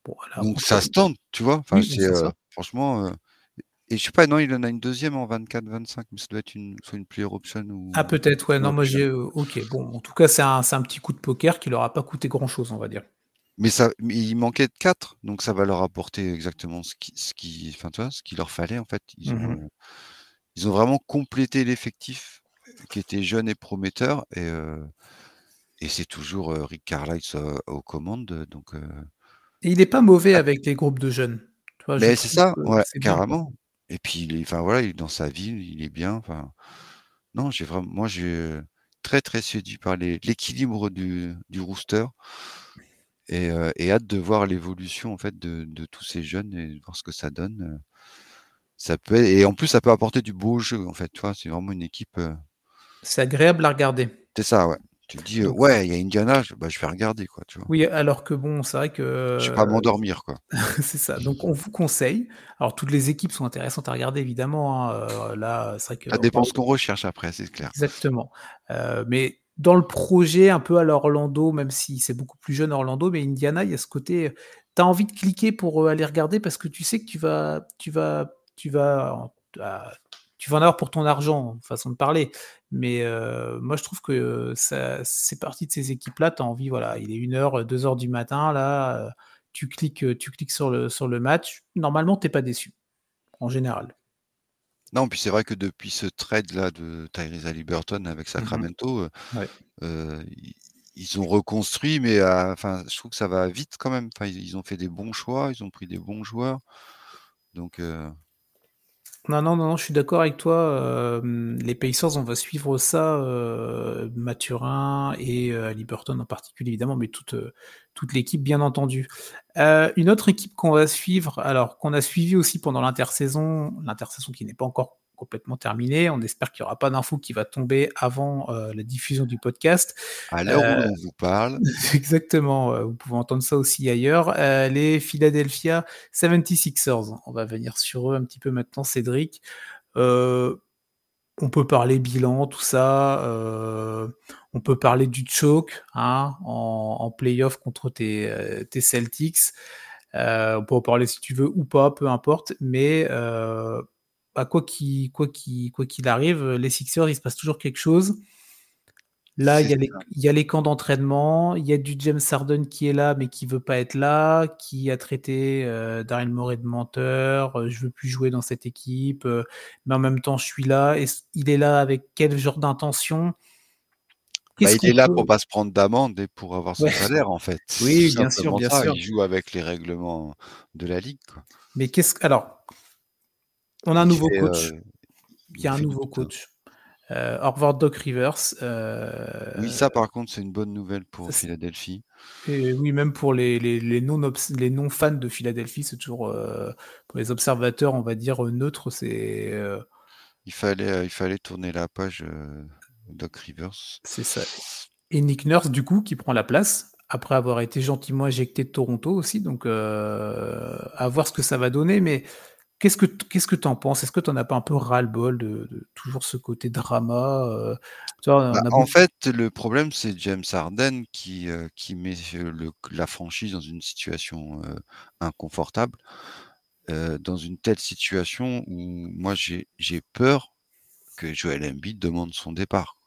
Bon, voilà, Donc ça se tente, tu vois? Enfin oui, franchement, et je sais pas, non, il en a une deuxième en 24-25, mais ça doit être une soit une player option Ah ou peut-être, ouais, non, moi j'ai, OK, bon, en tout cas, c'est un c'est un petit coup de poker qui leur a pas coûté grand chose, on va dire. Mais ça mais il manquait de 4, donc ça va leur apporter exactement ce qui ce qui enfin, tu vois, ce qu'il leur fallait en fait. Ils Mmh ont, ils ont vraiment complété l'effectif qui était jeune et prometteur et et c'est toujours, Rick Carlisle aux commandes, donc Et il est pas mauvais ah avec les groupes de jeunes. Tu vois, je mais c'est ça, que ouais, c'est bien, quoi. carrément et puis il est enfin voilà, il est dans sa ville, il est bien, enfin non, j'ai vraiment moi j'ai, heu, très, très séduit par l'équilibre du du roster et hâte de voir l'évolution en fait de de tous ces jeunes et de voir ce que ça donne, heu Ça peut et en plus, ça peut apporter du beau jeu, en fait, tu vois? C'est vraiment une équipe, C'est agréable à regarder. c'est ça, ouais. Tu te dis, «Ouais, il y a Indiana, je bah, je vais regarder, quoi», tu vois? oui, alors que bon, c'est vrai Je vais pas que m'endormir, quoi. C'est ça, donc on vous conseille. Alors toutes les équipes sont intéressantes à regarder évidemment, hein, heu, là, c'est vrai Ça qu'on dépend ce qu'on recherche après, c'est clair. exactement, heu, mais dans le projet un peu à la Orlando, même si c'est beaucoup plus jeune Orlando, mais Indiana, il y a ce côté, tu as envie de cliquer pour, heu, aller regarder parce que tu sais que tu vas tu vas tu vas tu vas en avoir pour ton argent, façon de parler. Mais, moi je trouve que, ça c'est partie de ces équipes-là, tu as envie, voilà, il est 01:00, heu, 2:00 du matin là, tu cliques, tu cliques sur le sur le match, normalement tu es pas déçu, en général. Non, puis c'est vrai que depuis ce trade-là de Tyrese Haliburton avec Mmh mh. Sacramento, Ouais. ils ont reconstruit, mais à enfin, je trouve que ça va vite quand même. Enfin, ils ont fait des bons choix, ils ont pris des bons joueurs, donc Non, non, non, je suis d'accord avec toi, hem, les Pacers, on va suivre ça, heu, Mathurin et heu, Haliburton en particulier évidemment, mais toute, toute l'équipe bien entendu. Une autre équipe qu'on va suivre, alors qu'on a suivi aussi pendant l'intersaison, l'intersaison qui n'est pas encore complètement terminée, on espère qu'il y aura pas d'infos qui va tomber avant, heu, la diffusion du podcast. à l'heure où Heu l'on vous parle Exactement, heu, vous pouvez entendre ça aussi ailleurs. Les Philadelphia 76ers, on va venir sur eux un petit peu maintenant, Cédric. On peut parler bilan, tout ça, on peut parler du choke, hein, en en play-off contre tes, tes Celtics. On peut en parler si tu veux ou pas, peu importe, mais bah, quoi qu'il quoi qu'il quoi qu'il arrive, les Sixers, il se passe toujours quelque chose. Là, il y a les ça. il y a les camps d'entraînement, il y a du James Harden qui est là, mais qui veut pas être là, qui a traité, heu, Daryl Morey de menteur, heu: «Je veux plus jouer dans cette équipe, heu, mais en même temps je suis là» et il est là avec quel genre d'intention? Bah, il est là pour pas se prendre d'amende et pour avoir son ouais, salaire, en fait. Oui, bien sûr, bien ça. sûr. Il joue avec les règlements de la ligue, quoi. Mais qu'est-ce alors on a un nouveau fait, coach. heu, Il y a un nouveau coach, Horvad Doc Rivers, Oui, heu ça par contre, c'est une bonne nouvelle pour Philadelphie. et oui, même pour les les les non obs les non fans de Philadelphie, c'est toujours, heu, pour les observateurs, on va dire, neutres, c'est, Il fallait, il fallait tourner la page, Doc Rivers. C'est ça et Nick Nurse, du coup, qui prend la place, après avoir été gentiment éjecté de Toronto aussi, donc à voir ce que ça va donner, mais qu'est-ce que qu'est-ce que tu en penses? Est-ce que tu en as pas un peu ras-le-bol de de toujours ce côté drama, vois, Bah, en beaucoup fait, le problème, c'est James Harden qui, qui met, le la franchise dans une situation, inconfortable. Dans une telle situation où moi j'ai j'ai peur que Joel Embiid demande son départ,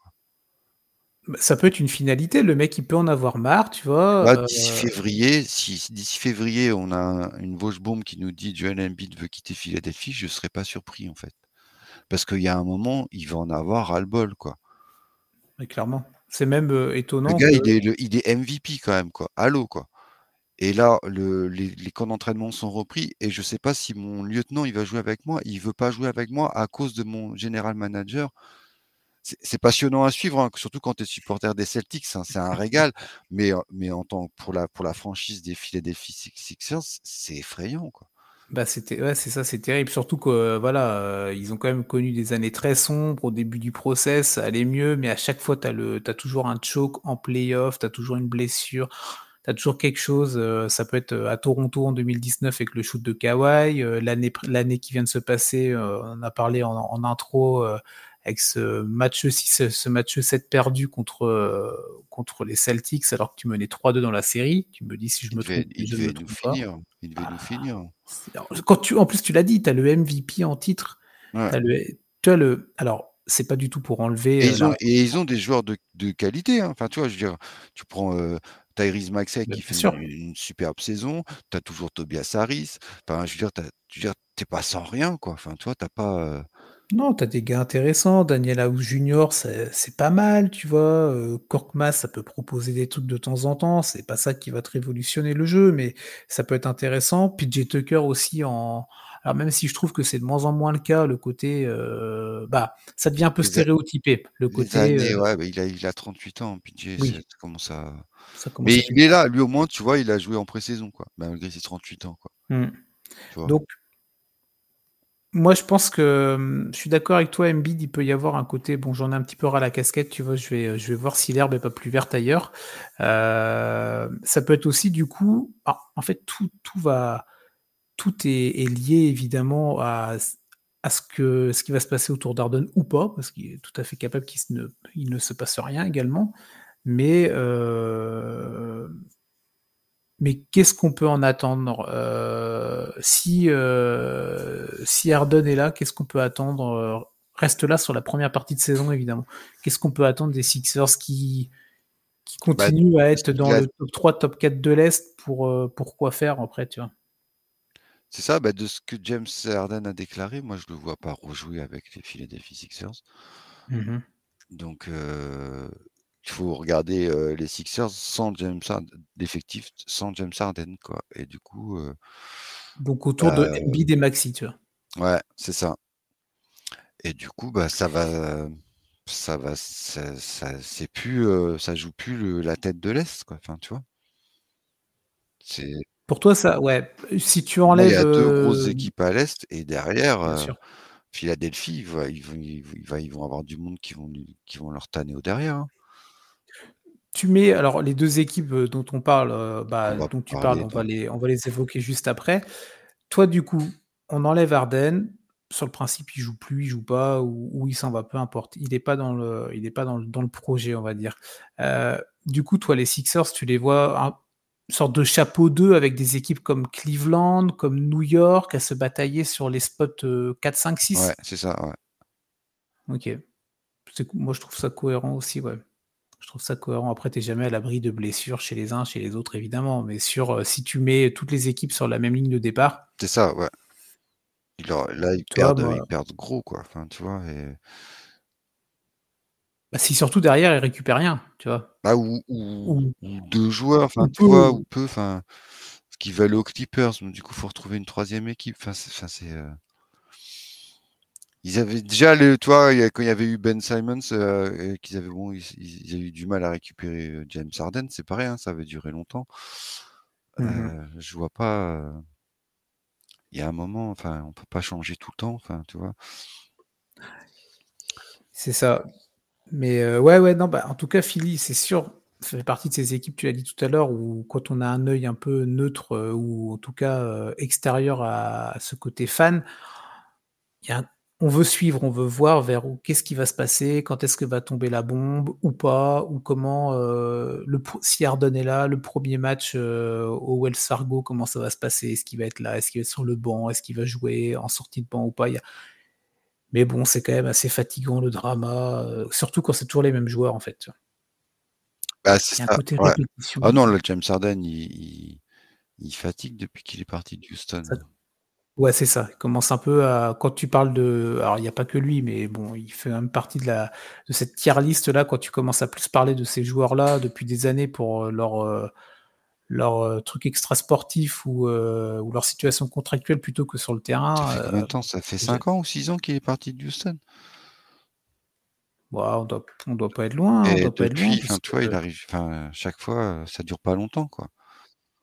ça peut être une finalité, le mec, il peut en avoir marre, tu vois? d'ici Heu février, si si d'ici février, on a une bombe qui nous dit: «Joel Embiid veut quitter Philadelphie», je serais pas surpris, en fait. Parce qu'il y a un moment, il va en avoir ras-le-bol, quoi. Mais clairement, c'est même, Le étonnant gars, que il est le il est MVP quand même, quoi. Allô, quoi et là, le les les camps d'entraînement sont repris et je sais pas si mon lieutenant, il va jouer avec moi. Il veut pas jouer avec moi à cause de mon general manager. C'est passionnant à suivre, hein, surtout quand tu es supporter des Celtics, hein, c'est un régal, mais mais en tant pour la pour la franchise des Philadelphie Six Sixers, c'est effrayant, quoi. Bah, c'était ouais, c'est ça, c'est terrible. Surtout que, voilà, ils ont quand même connu des années très sombres. Au début du process, ça allait mieux, mais à chaque fois, tu as as toujours un choke en play-off, tu as toujours une blessure, tu as toujours quelque chose, ça peut être, à Toronto en 2019 avec le shoot de Kawhi, l'année qui vient de se passer, on a parlé en intro, avec ce match 6, ce match 7 perdu contre, heu, contre les Celtics alors que tu menais 3-2 dans la série. Tu me dis si je Il me devait trompe, il me devait nous trompe pas. finir il devait nous Ah, finir. c'est alors quand tu en plus, tu l'as dit, tu as le MVP en titre, Ouais. as le tu as le alors, c'est pas du tout pour enlever, Et heu, ils ont et ils ont des joueurs de de qualité, hein. Enfin, tu vois, je veux dire, tu prends, heu, Tyrese Maxey qui fait une une superbe saison, tu as toujours Tobias Harris. Enfin, je veux dire, tu as je veux dire, tu es pas sans rien, quoi. Enfin, tu vois, tu as pas, heu Non, tu as des gars intéressants. Daniel House Junior, c'est c'est pas mal, tu vois? Korkmaz, ça peut proposer des trucs de temps en temps. C'est pas ça qui va te révolutionner le jeu, mais ça peut être intéressant. PJ Tucker aussi en alors même si je trouve que c'est de moins en moins le cas, le côté, heu, bah, ça devient un peu stéréotypé. Le les côté, années, heu ouais, bah, il a il a 38 ans, PJ, oui, ça commence à ça commence mais à il est là, lui, au moins, tu vois, il a joué en pré-saison, quoi, malgré ses 38 ans, quoi. mmh. Donc Moi, je pense que, mmh, je suis d'accord avec toi, Embiid, il peut y avoir un côté bon, j'en ai un petit peu ras la casquette, tu vois? Je vais, je vais voir si l'herbe est pas plus verte ailleurs. Heu, ça peut être aussi du coup ah, en fait, tout tout va tout est lié évidemment à à ce que ce qui va se passer autour d'Harden ou pas, parce qu'il est tout à fait capable qu'il ne il ne se passe rien également. Mais, heu mais qu'est-ce qu'on peut en attendre? Heu, si, heu, si Harden est là, qu'est-ce qu'on peut attendre, heu, reste là sur la première partie de saison évidemment. Qu'est-ce qu'on peut attendre des Sixers qui qui Bah, continuent à être dans a le top 3, top 4 de l'Est pour, pour quoi faire après, tu vois? c'est ça, bah, de ce que James Harden a déclaré, moi, je le vois pas rejouer avec les Philadelphie Sixers. Mmh mh. Donc il faut regarder, heu, les Sixers sans James Hard l'effectif sans James Harden, quoi et du coup, heu, Donc autour de bah Embiid et Maxey, tu vois? ouais, c'est ça et du coup, bah, ça va ça va ça ça c'est plus, ça joue plus le la tête de l'Est, quoi, enfin, tu vois? C'est Pour toi ça ouais, si tu moi, il y enlèves, a 2 grosses équipes à l'Est et derrière, bien heu, sûr. Philadelphie, ils vont ils v il va ils vont avoir du monde qui vont qui vont leur tanner au derrière, hein. Tu mets alors les 2 équipes, heu, dont on parle, heu, On bah, va dont tu parles, parler on de va les on va les évoquer juste après. Toi, du coup, on enlève Harden, sur le principe, il joue plus, il joue pas ou il s'en va, peu importe. Il est pas dans le il est pas dans le dans le projet, on va dire. Heu, du coup, toi, les Sixers, tu les vois un sorte de chapeau 2 avec des équipes comme Cleveland, comme New York, à se batailler sur les spots, 4, 5, 6? Ouais, c'est ça, ouais. OK. C'est moi, je trouve ça cohérent aussi, ouais. Je trouve ça cohérent. Après, tu es jamais à l'abri de blessures chez les uns, chez les autres, évidemment, mais sur, heu, si tu mets toutes les équipes sur la même ligne de départ C'est ça, ouais. Là, ils perdent, moi ils perdent gros, quoi, enfin, tu vois? Et Bah, si surtout derrière, ils récupèrent rien, tu vois? Bah, ou ou Ou ou 2 joueurs, ou enfin, tu vois? Ou peu, enfin, ce qui va aller aux Clippers, donc du coup, il faut retrouver une 3e équipe. Enfin, c'est heu Ils avaient déjà le a quand il y avait eu Ben Simmons, heu, et qu'ils avaient bon, ils ils avaient eu du mal à récupérer, heu, James Harden, c'est pareil, hein, ça avait duré longtemps. Mmh mh. Heu, je vois pas, il y a un moment, enfin, on peut pas changer tout le temps, enfin, tu vois? C'est ça. Mais ouais, ouais, non, bah, en tout cas, Philly, c'est sûr, ça fait partie de ces équipes, tu l'as dit tout à l'heure, où quand on a un œil un peu neutre, ou en tout cas, extérieur à ce côté fan il y a on veut suivre, on veut voir vers où qu'est-ce qui va se passer? Quand est-ce que va tomber la bombe ou pas? Ou comment, heu, le si Harden est là, le 1er match, heu, au Wells Fargo, comment ça va se passer? Est-ce qu'il va être là? Est-ce qu'il va être sur le banc? Est-ce qu'il va jouer en sortie de banc ou pas? Il y a mais bon, c'est quand même assez fatigant le drama, heu, surtout quand c'est toujours les mêmes joueurs, en fait? Bah, c'est ça, ouais. Ah non, le James Harden, il il il fatigue depuis qu'il est parti Ça d'Houston. Ouais, c'est ça. Il commence un peu à quand tu parles de alors il y a pas que lui, mais bon, il fait même partie de la de cette tier list là, quand tu commences à plus parler de ces joueurs-là depuis des années pour, heu, leur, heu, leur, heu, truc extra sportif ou, ou leur situation contractuelle plutôt que sur le Ça terrain, fait combien de heu, temps? Ça fait déjà 5 ans ou 6 ans qu'il est parti d'Houston? Bah, on doit on doit pas être loin, hein, on Et doit pas être loin depuis, puisque tu vois, il arrive enfin, chaque fois, ça dure pas longtemps, quoi.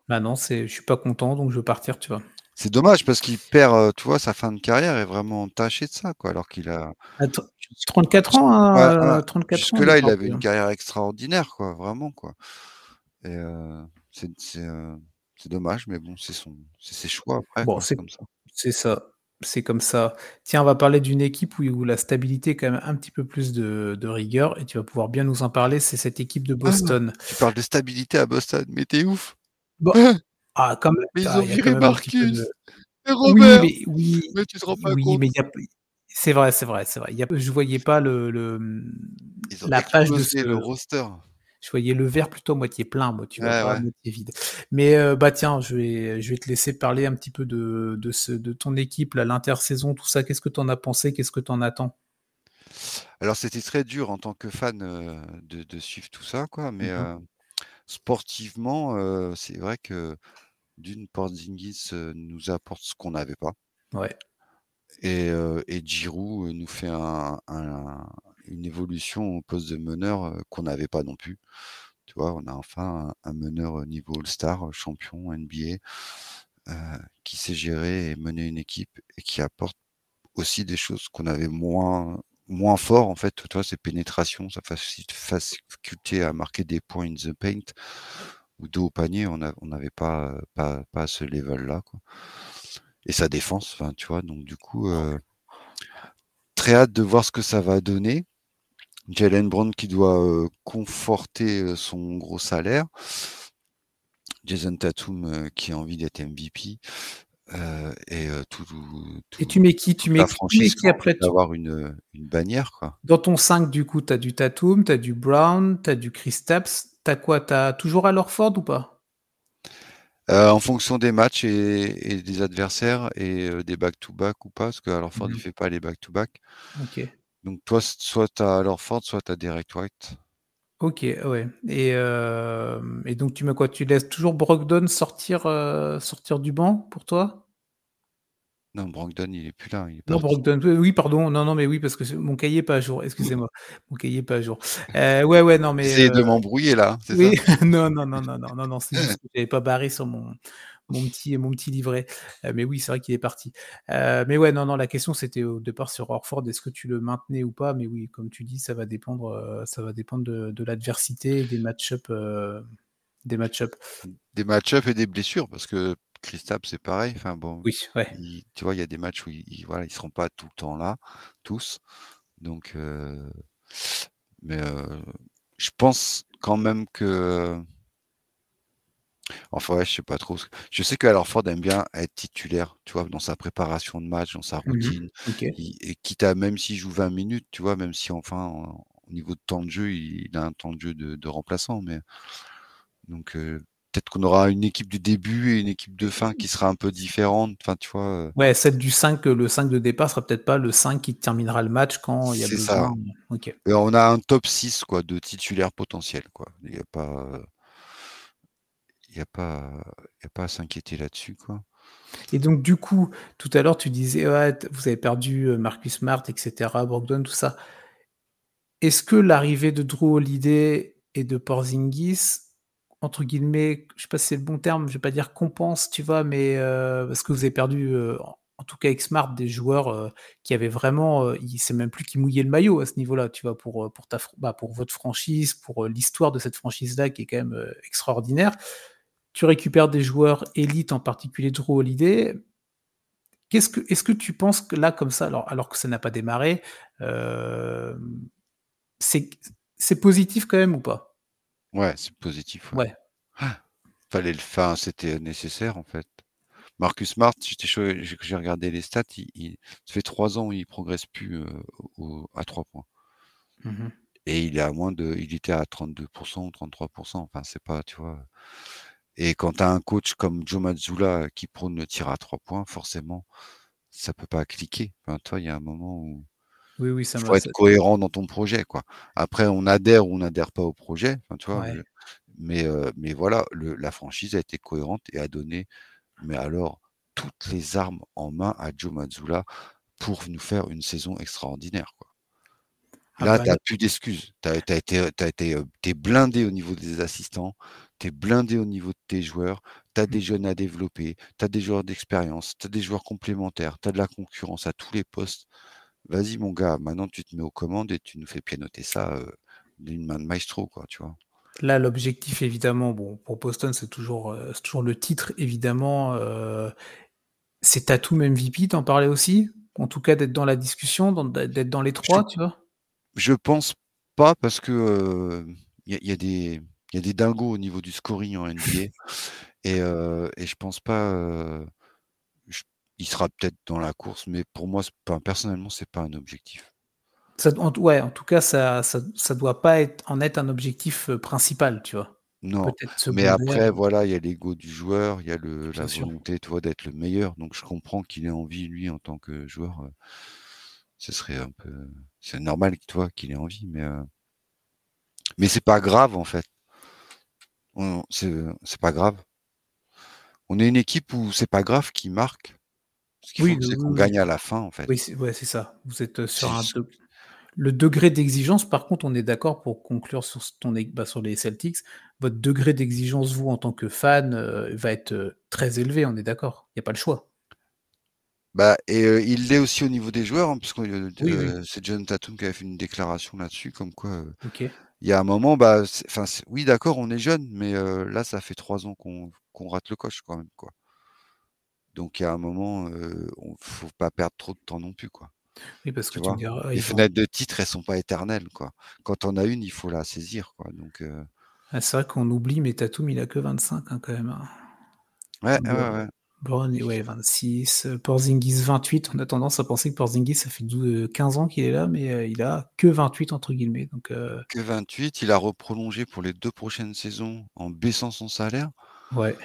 Bah, non, je suis pas content, donc je veux partir, tu vois? C'est dommage parce qu'il perd, heu, tu vois, sa fin de carrière est vraiment entachée de ça, quoi, alors qu'il a Attends, jusqu 34 jusqu ans, hein, ouais, heu, 34 ans, il est jusque-là, il avait une hein. carrière extraordinaire, quoi, vraiment, quoi. Et heu, c'est c'est, heu, c'est dommage, mais bon, c'est son c'est ses choix après, Bon, quoi, c'est comme ça. c'est ça, c'est comme ça. Tiens, on va parler d'une équipe où où la stabilité est quand même un petit peu plus de de rigueur et tu vas pouvoir bien nous en parler, c'est cette équipe de Ah! Boston. Tu parles de stabilité à Boston, mais tu es ouf! ah, quand même, Mais ils ont viré Marcus de et oui, Robert! mais oui, Mais tu te rends pas oui, compte. mais y a c'est vrai, c'est vrai, c'est vrai. Y a je voyais pas le la page de le ce roster. je voyais le verre plutôt à moitié plein, moi, tu vois? Pas à moitié vide. Mais heu, bah, tiens, je vais je vais te laisser parler un petit peu de de ce de ton équipe l'intersaison, tout ça. Qu'est-ce que tu en as pensé? Qu'est-ce que tu en attends? Alors, c'était très dur en tant que fan, heu, de de suivre tout ça, quoi, mais Mmh mh. heu, sportivement, c'est vrai que d'une, Porzingis, heu, nous apporte ce qu'on n'avait pas Ouais. et heu et Giroud, heu, nous fait un un une évolution au poste de meneur, qu'on n'avait pas non plus. Tu vois? On a enfin un un meneur, niveau All-Star, champion NBA, heu, qui sait gérer et mener une équipe et qui apporte aussi des choses qu'on avait moins moins fort, en fait, tu vois? Ses pénétrations, sa faci faculté à marquer des points in the paint ou dos au panier, on n'avait pas, heu, pas pas à ce level-là, quoi et sa défense, tu vois? Donc du coup, heu très hâte de voir ce que ça va donner. Jaylen Brown qui doit, heu, conforter, son gros salaire. Jason Tatum, qui a envie d'être MVP, et tout Et tu mets qui? Tu mets tu mets qui après tu d'avoir une, une bannière, quoi. Dans ton 5 du coup, tu as du Tatum, tu as du Brown, tu as du Kristaps, tu as quoi? Tu as toujours Al Horford ou pas? Heu, en fonction des matchs et et des adversaires et heu, des back to back ou pas, parce qu'Al Horford, Mmh il mh. fait pas les back to back. OK. Donc toi, soit tu as Al Horford, soit tu as Derrick White. OK, ouais et hem et donc tu mets quoi? Tu laisses toujours Brogdon sortir, sortir du banc pour toi? Non, Brogdon, il est plus là, il est Non. Brogdon, oui, oui, pardon, non, non, mais oui, parce que mon cahier pas à jour, excusez-moi, mon cahier pas à jour. Heu, ouais, ouais, non, mais heu, de m'embrouiller là, c'est ça? oui, non, non, non, non, non, non, non, c'est juste que j'avais pas barré sur mon mon petit mon petit livret. Heu, mais oui, c'est vrai qu'il est parti. Mais ouais, non, non, la question c'était au départ sur Horford, est-ce que tu le maintenais ou pas? Mais oui, comme tu dis, ça va dépendre, ça va dépendre de de l'adversité des match-up, des match-up. Des match-up et des blessures parce que Kristaps, c'est pareil. Enfin bon, Oui, ouais. il tu vois, il y a des matchs où ils voilà, ils seront pas tout le temps là, tous. Donc heu, mais heu, je pense quand même que enfin ouais, je sais pas trop je sais qu'Al Horford aime bien être titulaire, tu vois? Dans sa préparation de match, dans sa Mmh mh. routine. OK. Il et quitte à même s'il joue 20 minutes, tu vois? Même si enfin, au niveau de temps de jeu, il a un temps de jeu de de remplaçant, mais donc heu, peut-être qu'on aura une équipe de début et une équipe de fin qui sera un peu différente, enfin, tu vois? Heu Ouais, celle du 5, le 5 de départ sera peut-être pas le 5 qui terminera le match quand il y a C'est ça. besoin. Et on a un top 6 quoi, de titulaires potentiels, quoi. Il y a pas, il y a pas a pas à s'inquiéter là-dessus, quoi. Et donc du coup, tout à l'heure, tu disais: «Ouais, t vous avez perdu, heu, Marcus Smart et cetera, Brogdon, tout ça». Est-ce que l'arrivée de Drew Holiday et de Porzingis, entre guillemets, je sais pas si c'est le bon terme, je vais pas dire «compense», tu vois? Mais, heu, parce que vous avez perdu, heu, en tout cas avec Smart, des joueurs, heu, qui avaient vraiment, il sait même plus qui mouillait le maillot à ce niveau-là, tu vois? Pour, pour ta bah, pour votre franchise, pour, l'histoire de cette franchise-là qui est quand même, extraordinaire. Tu récupères des joueurs élites, en particulier Drew Holiday. Qu'est-ce que est-ce que tu penses que là, comme ça, alors alors que ça n'a pas démarré, c'est c'est positif quand même ou pas? Ouais, c'est positif, ouais. Ouais. Fallait le enfin, c'était nécessaire, en fait. Marcus Smart, j'ai regardé les stats, il il ça fait 3 ans, il progresse plus, au à 3 points. Mmh mh. Et il est à moins de il était à 32% ou 33% enfin, c'est pas tu vois? Et quand tu as un coach comme Joe Mazzulla qui prône le tir à 3 points, forcément, ça peut pas cliquer. Enfin, vois, il y a un moment où Oui, oui, ça il faut être cohérent dans ton projet, quoi. Après, on adhère ou on n'adhère pas au projet, tu vois? ouais. Mais mais voilà, le la franchise a été cohérente et a donné, mais alors, toutes les armes en main à Joe Mazzulla pour nous faire une saison extraordinaire, quoi. Ah Là, bah, tu as là plus d'excuses. Tu as tu as été, as été, es blindé au niveau des assistants, tu es blindé au niveau de tes joueurs, tu as mmh, des jeunes à développer, tu as des joueurs d'expérience, tu as des joueurs complémentaires, tu as de la concurrence à tous les postes. Vas-y mon gars, maintenant tu te mets aux commandes et tu nous fais pianoter ça, heu, d'une main de maestro, quoi, tu vois? là, l'objectif évidemment, bon, pour Boston, c'est toujours, c'est toujours le titre évidemment, heu, c'est Tatum MVP, tu en parlais aussi? En tout cas, d'être dans la discussion, d'être dans les Je 3, tu vois? je pense pas parce que, il y a il y a des il y a des dingos au niveau du scoring en NBA et et je pense pas, il sera peut-être dans la course, mais pour moi, enfin, personnellement, c'est pas un objectif. Ça en ouais, en tout cas, ça ça ça doit pas être en être un objectif, heu, principal, tu vois? Non, mais après voilà, il y a l'ego du joueur, il y a le la sûr. volonté, tu vois, d'être le meilleur, donc je comprends qu'il ait envie, lui, en tant que joueur, heu, ce serait un peu c'est normal, tu vois, qu'il ait envie, mais heu, mais c'est pas grave, en fait. C'est pas grave. On est une équipe où c'est pas grave qui marque. Ce qu'il Oui, faut, oui, c'est qu'on oui. gagne à la fin, en fait. Oui, c'est ouais, c'est ça. Vous êtes, heu, sur un de le degré d'exigence, par contre, on est d'accord pour conclure sur ton bah, sur les Celtics, votre degré d'exigence, vous, en tant que fan, heu, va être, heu, très élevé, on est d'accord? Il y a pas le choix? bah et il l'est aussi au niveau des joueurs, hein, Oui, oui. c'est John Tatum qui avait fait une déclaration là-dessus comme quoi. Il y a un moment, bah, oui d'accord, on est jeune, mais là, ça fait 3 ans qu'on qu'on rate le coche quand même, quoi. Donc il y a un moment, heu, on faut pas perdre trop de temps non plus, quoi. Oui, parce que Tu me diras, Les fenêtres de titre, elles sont pas éternelles, quoi. Quand on a une, il faut la saisir, quoi, donc ah, c'est vrai qu'on oublie, mais Tatum, il a que 25, hein, quand même, hein. ouais, ouais, Bro ouais, ouais. Brown, et ouais, 26, heu, Porzingis 28. On a tendance à penser que Porzingis, ça fait dou heu, 15 ans qu'il est là, mais il a que 28 entre guillemets, donc Que 28, il a reprolongé pour les 2 prochaines saisons en baissant son salaire, ouais.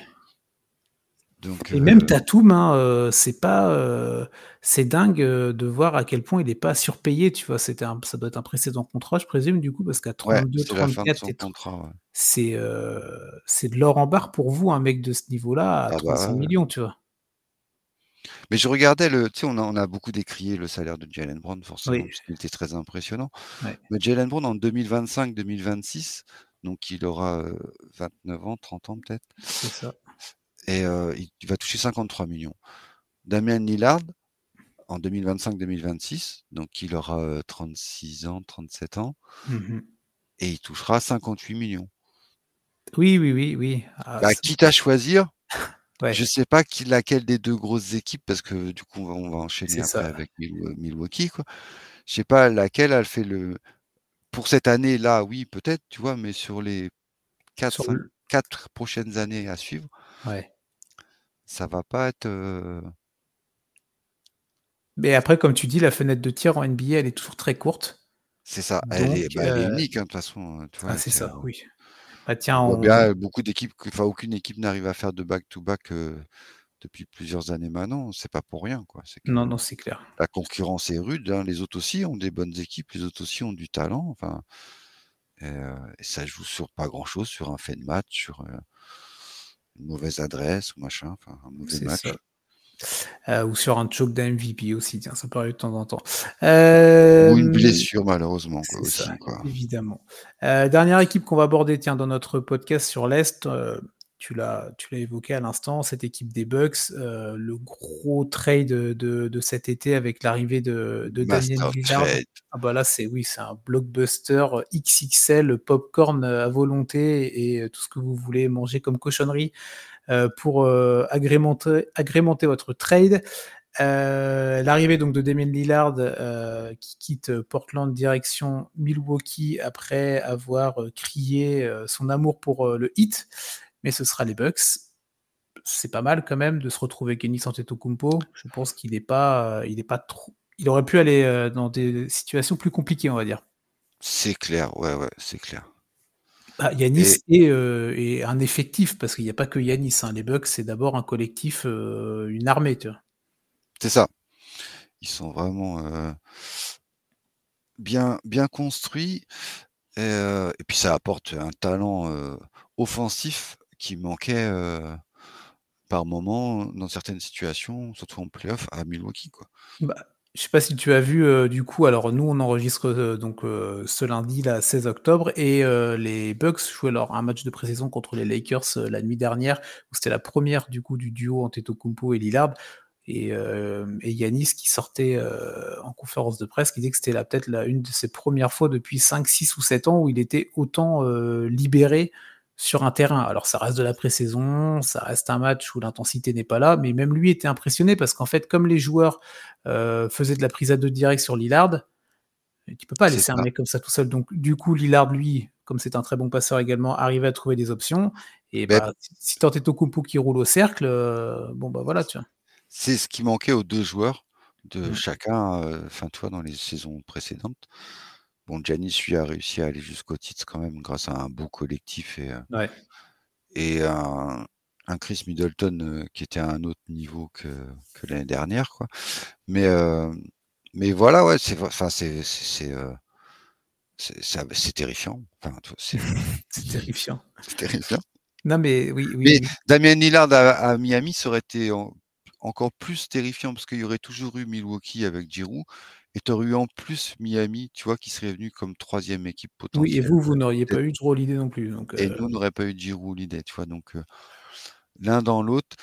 Donc Et même heu, Tatum, hein, heu, c'est pas, heu, c'est dingue, heu, de voir à quel point il est pas surpayé, tu vois? C'était ça doit être un précédent contrat, je présume, du coup, parce qu'à ouais, c'est la fin de 32-34 son et tr contrat, ouais. c'est, heu, c'est de l'or en barre pour vous, un mec de ce niveau-là, à Ah bah, 35 ouais, ouais. 000 000, tu vois? Mais je regardais le tu sais, on a on a beaucoup décrié le salaire de Jaylen Brown forcément, Oui, puisqu'il était très impressionnant. Mais Jaylen Brown en 2025-2026, donc il aura, heu, 29 ans, 30 ans peut-être c'est ça. Et heu, il va toucher 53 000 000. Damian Lillard en 2025-2026, donc il aura, heu, 36 ans, 37 ans Mmh mh. et il touchera 58 000 000. Oui, oui, oui, oui. Ah, Bah, quitte à choisir, Je sais pas qui laquelle des 2 grosses équipes parce que du coup, on va on va enchaîner après ça. avec Milwa Milwaukee, quoi. Je sais pas laquelle elle fait le pour cette année-là, oui, peut-être, tu vois? Mais sur les Sur 4-5 le 4 prochaines années à suivre Ouais. ça va pas être, heu Mais après, comme tu dis, la fenêtre de tir en NBA, elle est toujours très courte. C'est ça, elle Donc est bah, elle est heu unique, hein, de toute façon, heu, tu Ah vois? c'est C'est, ça, oui. Bah, tiens, on bien beaucoup d'équipes enfin, aucune équipe n'arrive à faire de back-to-back, heu, depuis plusieurs années maintenant, c'est pas pour rien, quoi. Que Non, non, c'est clair. la concurrence est rude, hein, les autres aussi ont des bonnes équipes, les autres aussi ont du talent, enfin et ça joue sur pas grand-chose, sur un fait de match, sur, une mauvaise adresse ou machin, enfin, un mauvais ça. match. Heu, ou sur un choke d'un MVP aussi, tiens, ça peut arriver de temps en temps. Ou une blessure malheureusement, quoi, c'est ça, aussi, quoi. évidemment. Heu, dernière équipe qu'on va aborder, tiens, dans notre podcast sur l'Est, tu l'as tu l'as évoqué à l'instant, cette équipe des Bucks, heu, le gros trade de de de cet été avec l'arrivée de de Master Lillard. Ah bah, là, c'est oui, c'est un blockbuster XXL, popcorn, heu, à volonté et tout ce que vous voulez manger comme cochonnerie, pour, agrémenter agrémenter votre trade. L'arrivée donc de Damian Lillard, qui quitte Portland direction Milwaukee après avoir, crié, son amour pour, le Heat, mais ce sera les Bucks. C'est pas mal quand même de se retrouver avec Giannis Antetokounmpo. Je pense qu'il est pas, heu, il est pas trop il aurait pu aller, heu, dans des situations plus compliquées, on va dire. C'est clair, ouais, ouais, c'est clair. Bah, Giannis Et est, un effectif parce qu'il y a pas que Giannis, hein. Les Bucks, c'est d'abord un collectif, une armée, tu vois? C'est ça. Ils sont vraiment, bien bien construits et puis ça apporte un talent, offensif qui manquait, par moment dans certaines situations, surtout en play-off à Milwaukee, quoi. Bah, je sais pas si tu as vu, du coup, alors nous, on enregistre, donc ce lundi-là, 16 octobre et les Bucks jouaient leur un match de pré-saison contre les Lakers, la nuit dernière, où c'était la 1re du coup du duo Antetokounmpo et Lillard et et Giannis qui sortait, en conférence de presse, qui disait que c'était peut-être une de ses 1res fois depuis 5-6 ou 7 ans où il était autant, libéré sur un terrain. Alors ça reste de la pré-saison, ça reste un match où l'intensité n'est pas là, mais même lui était impressionné parce qu'en fait, comme les joueurs, heu, faisaient de la prise à 2 directs sur Lillard, tu peux pas laisser un ça. mec comme ça tout seul. Donc du coup, Lillard, lui, comme c'est un très bon passeur également, arrivait à trouver des options et Beh bah, si si tu as Antetokounmpo qui roule au cercle, heu, bon, bah, voilà, tu vois? C'est ce qui manquait aux 2 joueurs de Mmh. chacun, heu, enfin, tu vois, dans les saisons précédentes. Bon, Giannis, lui, a réussi à aller jusqu'au titre quand même grâce à un beau collectif et Ouais. et un un Chris Middleton, heu, qui était à un autre niveau que que l'année dernière, quoi. Mais heu, mais voilà, ouais, c'est enfin, c'est terrifiant. Enfin, c'est, terrifiant. c'est terrifiant. Non, mais oui, oui, Mais oui. Damian Lillard à à Miami, ça aurait été en encore plus terrifiant parce qu'il y aurait toujours eu Milwaukee avec Giroux et tu aurais eu en plus Miami, tu vois, qui serait venu comme 3e équipe Oui et potentielle, vous, vous heu, n'auriez pas eu Jrue Holiday non plus, donc et heu nous, on n'aurait pas eu Giroux ou Holiday, tu vois? Donc heu, l'un dans l'autre,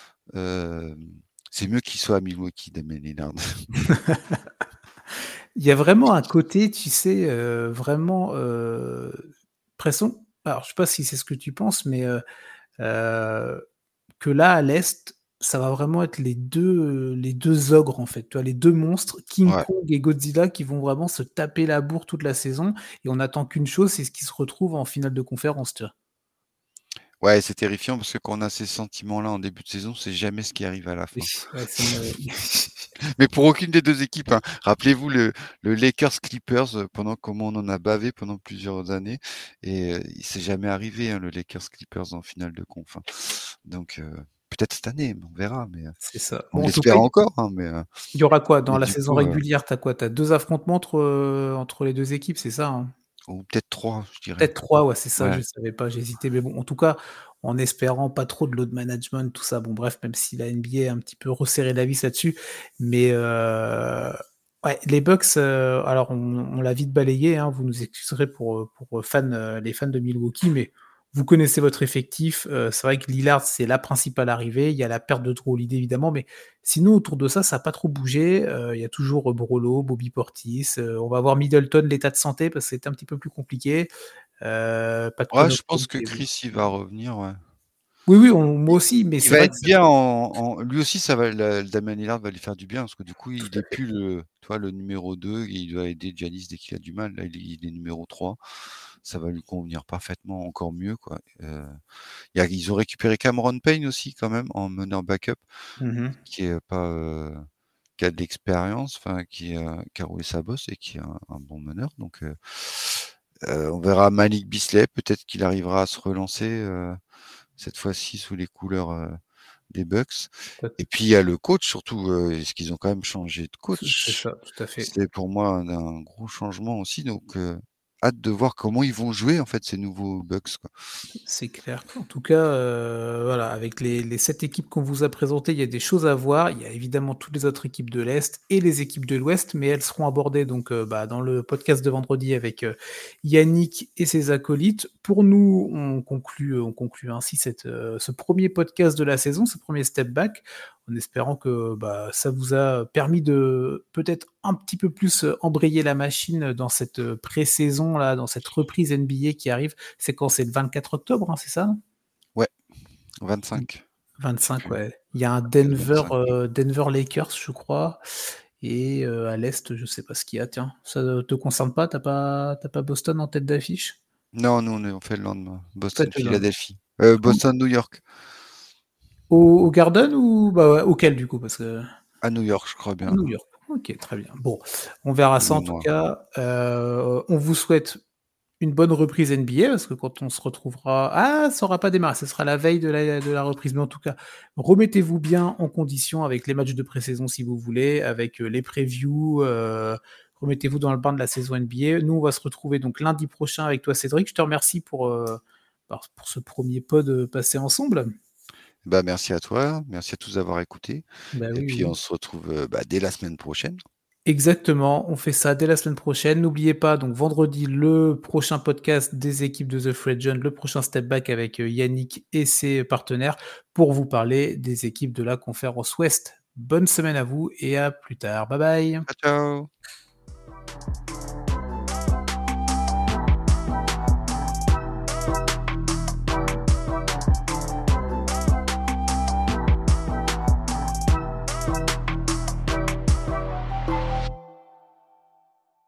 c'est mieux qu'il soit à Milwaukee, Damian Lillard. Il y a vraiment un côté, tu sais, vraiment, heu, presson alors je sais pas si c'est ce que tu penses, mais que là, à l'Est, ça va vraiment être les 2, heu, les 2 ogres, en fait, tu vois? Les 2 monstres, King Ouais. Kong et Godzilla, qui vont vraiment se taper la bourre toute la saison et on attend qu'une chose, c'est ce qu'ils se retrouvent en finale de conférence, tu vois? Ouais, c'est terrifiant parce que quand on a ces sentiments-là en début de saison, c'est jamais ce qui arrive à la fin. ouais, Mais pour aucune des 2 équipes, hein. Rappelez-vous le le Lakers-Clippers, heu, pendant comment on en a bavé pendant plusieurs années et heu, il c'est jamais arrivé, hein, le Lakers-Clippers en finale de conf, hein. Donc heu, peut-être cette année, on verra, mais heu, C'est ça. on Bon, l'espère encore, hein, mais il y aura quoi? Dans mais la saison coup, heu régulière? Tu as quoi? Tu as 2 affrontements entre, entre les 2 équipes, c'est ça, hein? Ou peut-être 3, je dirais. Peut-être 3, ouais, c'est ça, Ouais. je savais pas, hésité, mais bon, en tout cas, en espérant pas trop de load management, tout ça. Bon, bref, même si la NBA a un petit peu resserré la vis là-dessus, mais ouais, les Bucks, alors on on l'a vite balayé, hein, vous nous excuserez pour, pour fans, les fans de Milwaukee, mais vous connaissez votre effectif, heu, c'est vrai que Lillard, c'est la principale arrivée. Il y a la perte de Holiday, évidemment, mais sinon, autour de ça, ça a pas trop bougé, heu, il y a toujours, heu, Brolo, Bobby Portis, on va voir Middleton, l'état de santé, parce que c'était un petit peu plus compliqué, pas de Ouais, je pense que Chris, il va revenir, ouais. Oui, oui, on moi aussi, mais Il c'est va être bien en en lui aussi ça va la Damian Lillard va lui faire du bien parce que du coup il à est fait. plus le tu vois le numéro 2, il doit aider Giannis dès qu'il a du mal. Là il est il est numéro 3, ça va lui convenir parfaitement, encore mieux quoi. Y a ils ont récupéré Cameron Payne aussi quand même en meneur backup Mmh mh. qui est pas, heu, qui a de l'expérience, enfin qui a qui a roulé sa bosse et qui est un un bon meneur donc heu, on verra Malik Beasley, peut-être qu'il arrivera à se relancer, cette fois-ci sous les couleurs, des Bucks et puis il y a le coach surtout, heu, parce qu'ils ont quand même changé de C c'est coach? ça, tout à fait. C'est pour moi un un gros changement aussi donc hâte de voir comment ils vont jouer en fait ces nouveaux Bucks. C'est clair. En tout cas, heu, voilà, avec les 7 équipes qu'on vous a présentées, il y a des choses à voir. Il y a évidemment toutes les autres équipes de l'Est et les équipes de l'Ouest, mais elles seront abordées donc heu, bah, dans le podcast de vendredi avec, heu, Yannick et ses acolytes. Pour nous, on conclut, on conclut ainsi ce 1er podcast de la saison, ce 1er step back, en espérant que, bah, ça vous a permis de peut-être un petit peu plus, heu, embrayer la machine dans cette, heu, pré-saison là, dans cette reprise NBA qui arrive. C'est quand? C'est le 24 octobre, hein, c'est ça? Ouais, Mmh. 25. 25 Plus ouais. Il y a un Denver, 25. heu, Denver Lakers je crois et à l'Est, je sais pas ce qu'il y a, tiens. Ça te concerne pas? Tu as pas as pas Boston en tête d'affiche? Non, nous on fait le lendemain. Boston-Philadelphie, heu, Où? Boston-New York. Au au Garden ou bah, auquel du coup? Parce que À New York, je crois à bien. New York. OK, très bien. Bon, on verra ça en tout cas. Heu, on vous souhaite une bonne reprise NBA parce que quand on se retrouvera ah ça aura pas démarré, ce sera la veille de la de la reprise, mais en tout cas, remettez-vous bien en condition avec les matchs de pré-saison si vous voulez, avec, heu, les previews, heu, remettez-vous dans le bain de la saison NBA. Nous, on va se retrouver donc lundi prochain avec toi Cédric. Je te remercie pour, bah, pour ce 1er pod, passé ensemble. Bah, merci à toi, merci à tous d'avoir écouté Bah, et oui, puis on se retrouve, bah, dès la semaine prochaine. Exactement, on fait ça dès la semaine prochaine. N'oubliez pas donc vendredi, le prochain podcast des équipes de The Free Agent, le prochain step back avec, Yannick et ses partenaires pour vous parler des équipes de la conférence Ouest. Bonne semaine à vous et à plus tard. Bye bye. Ciao, ciao.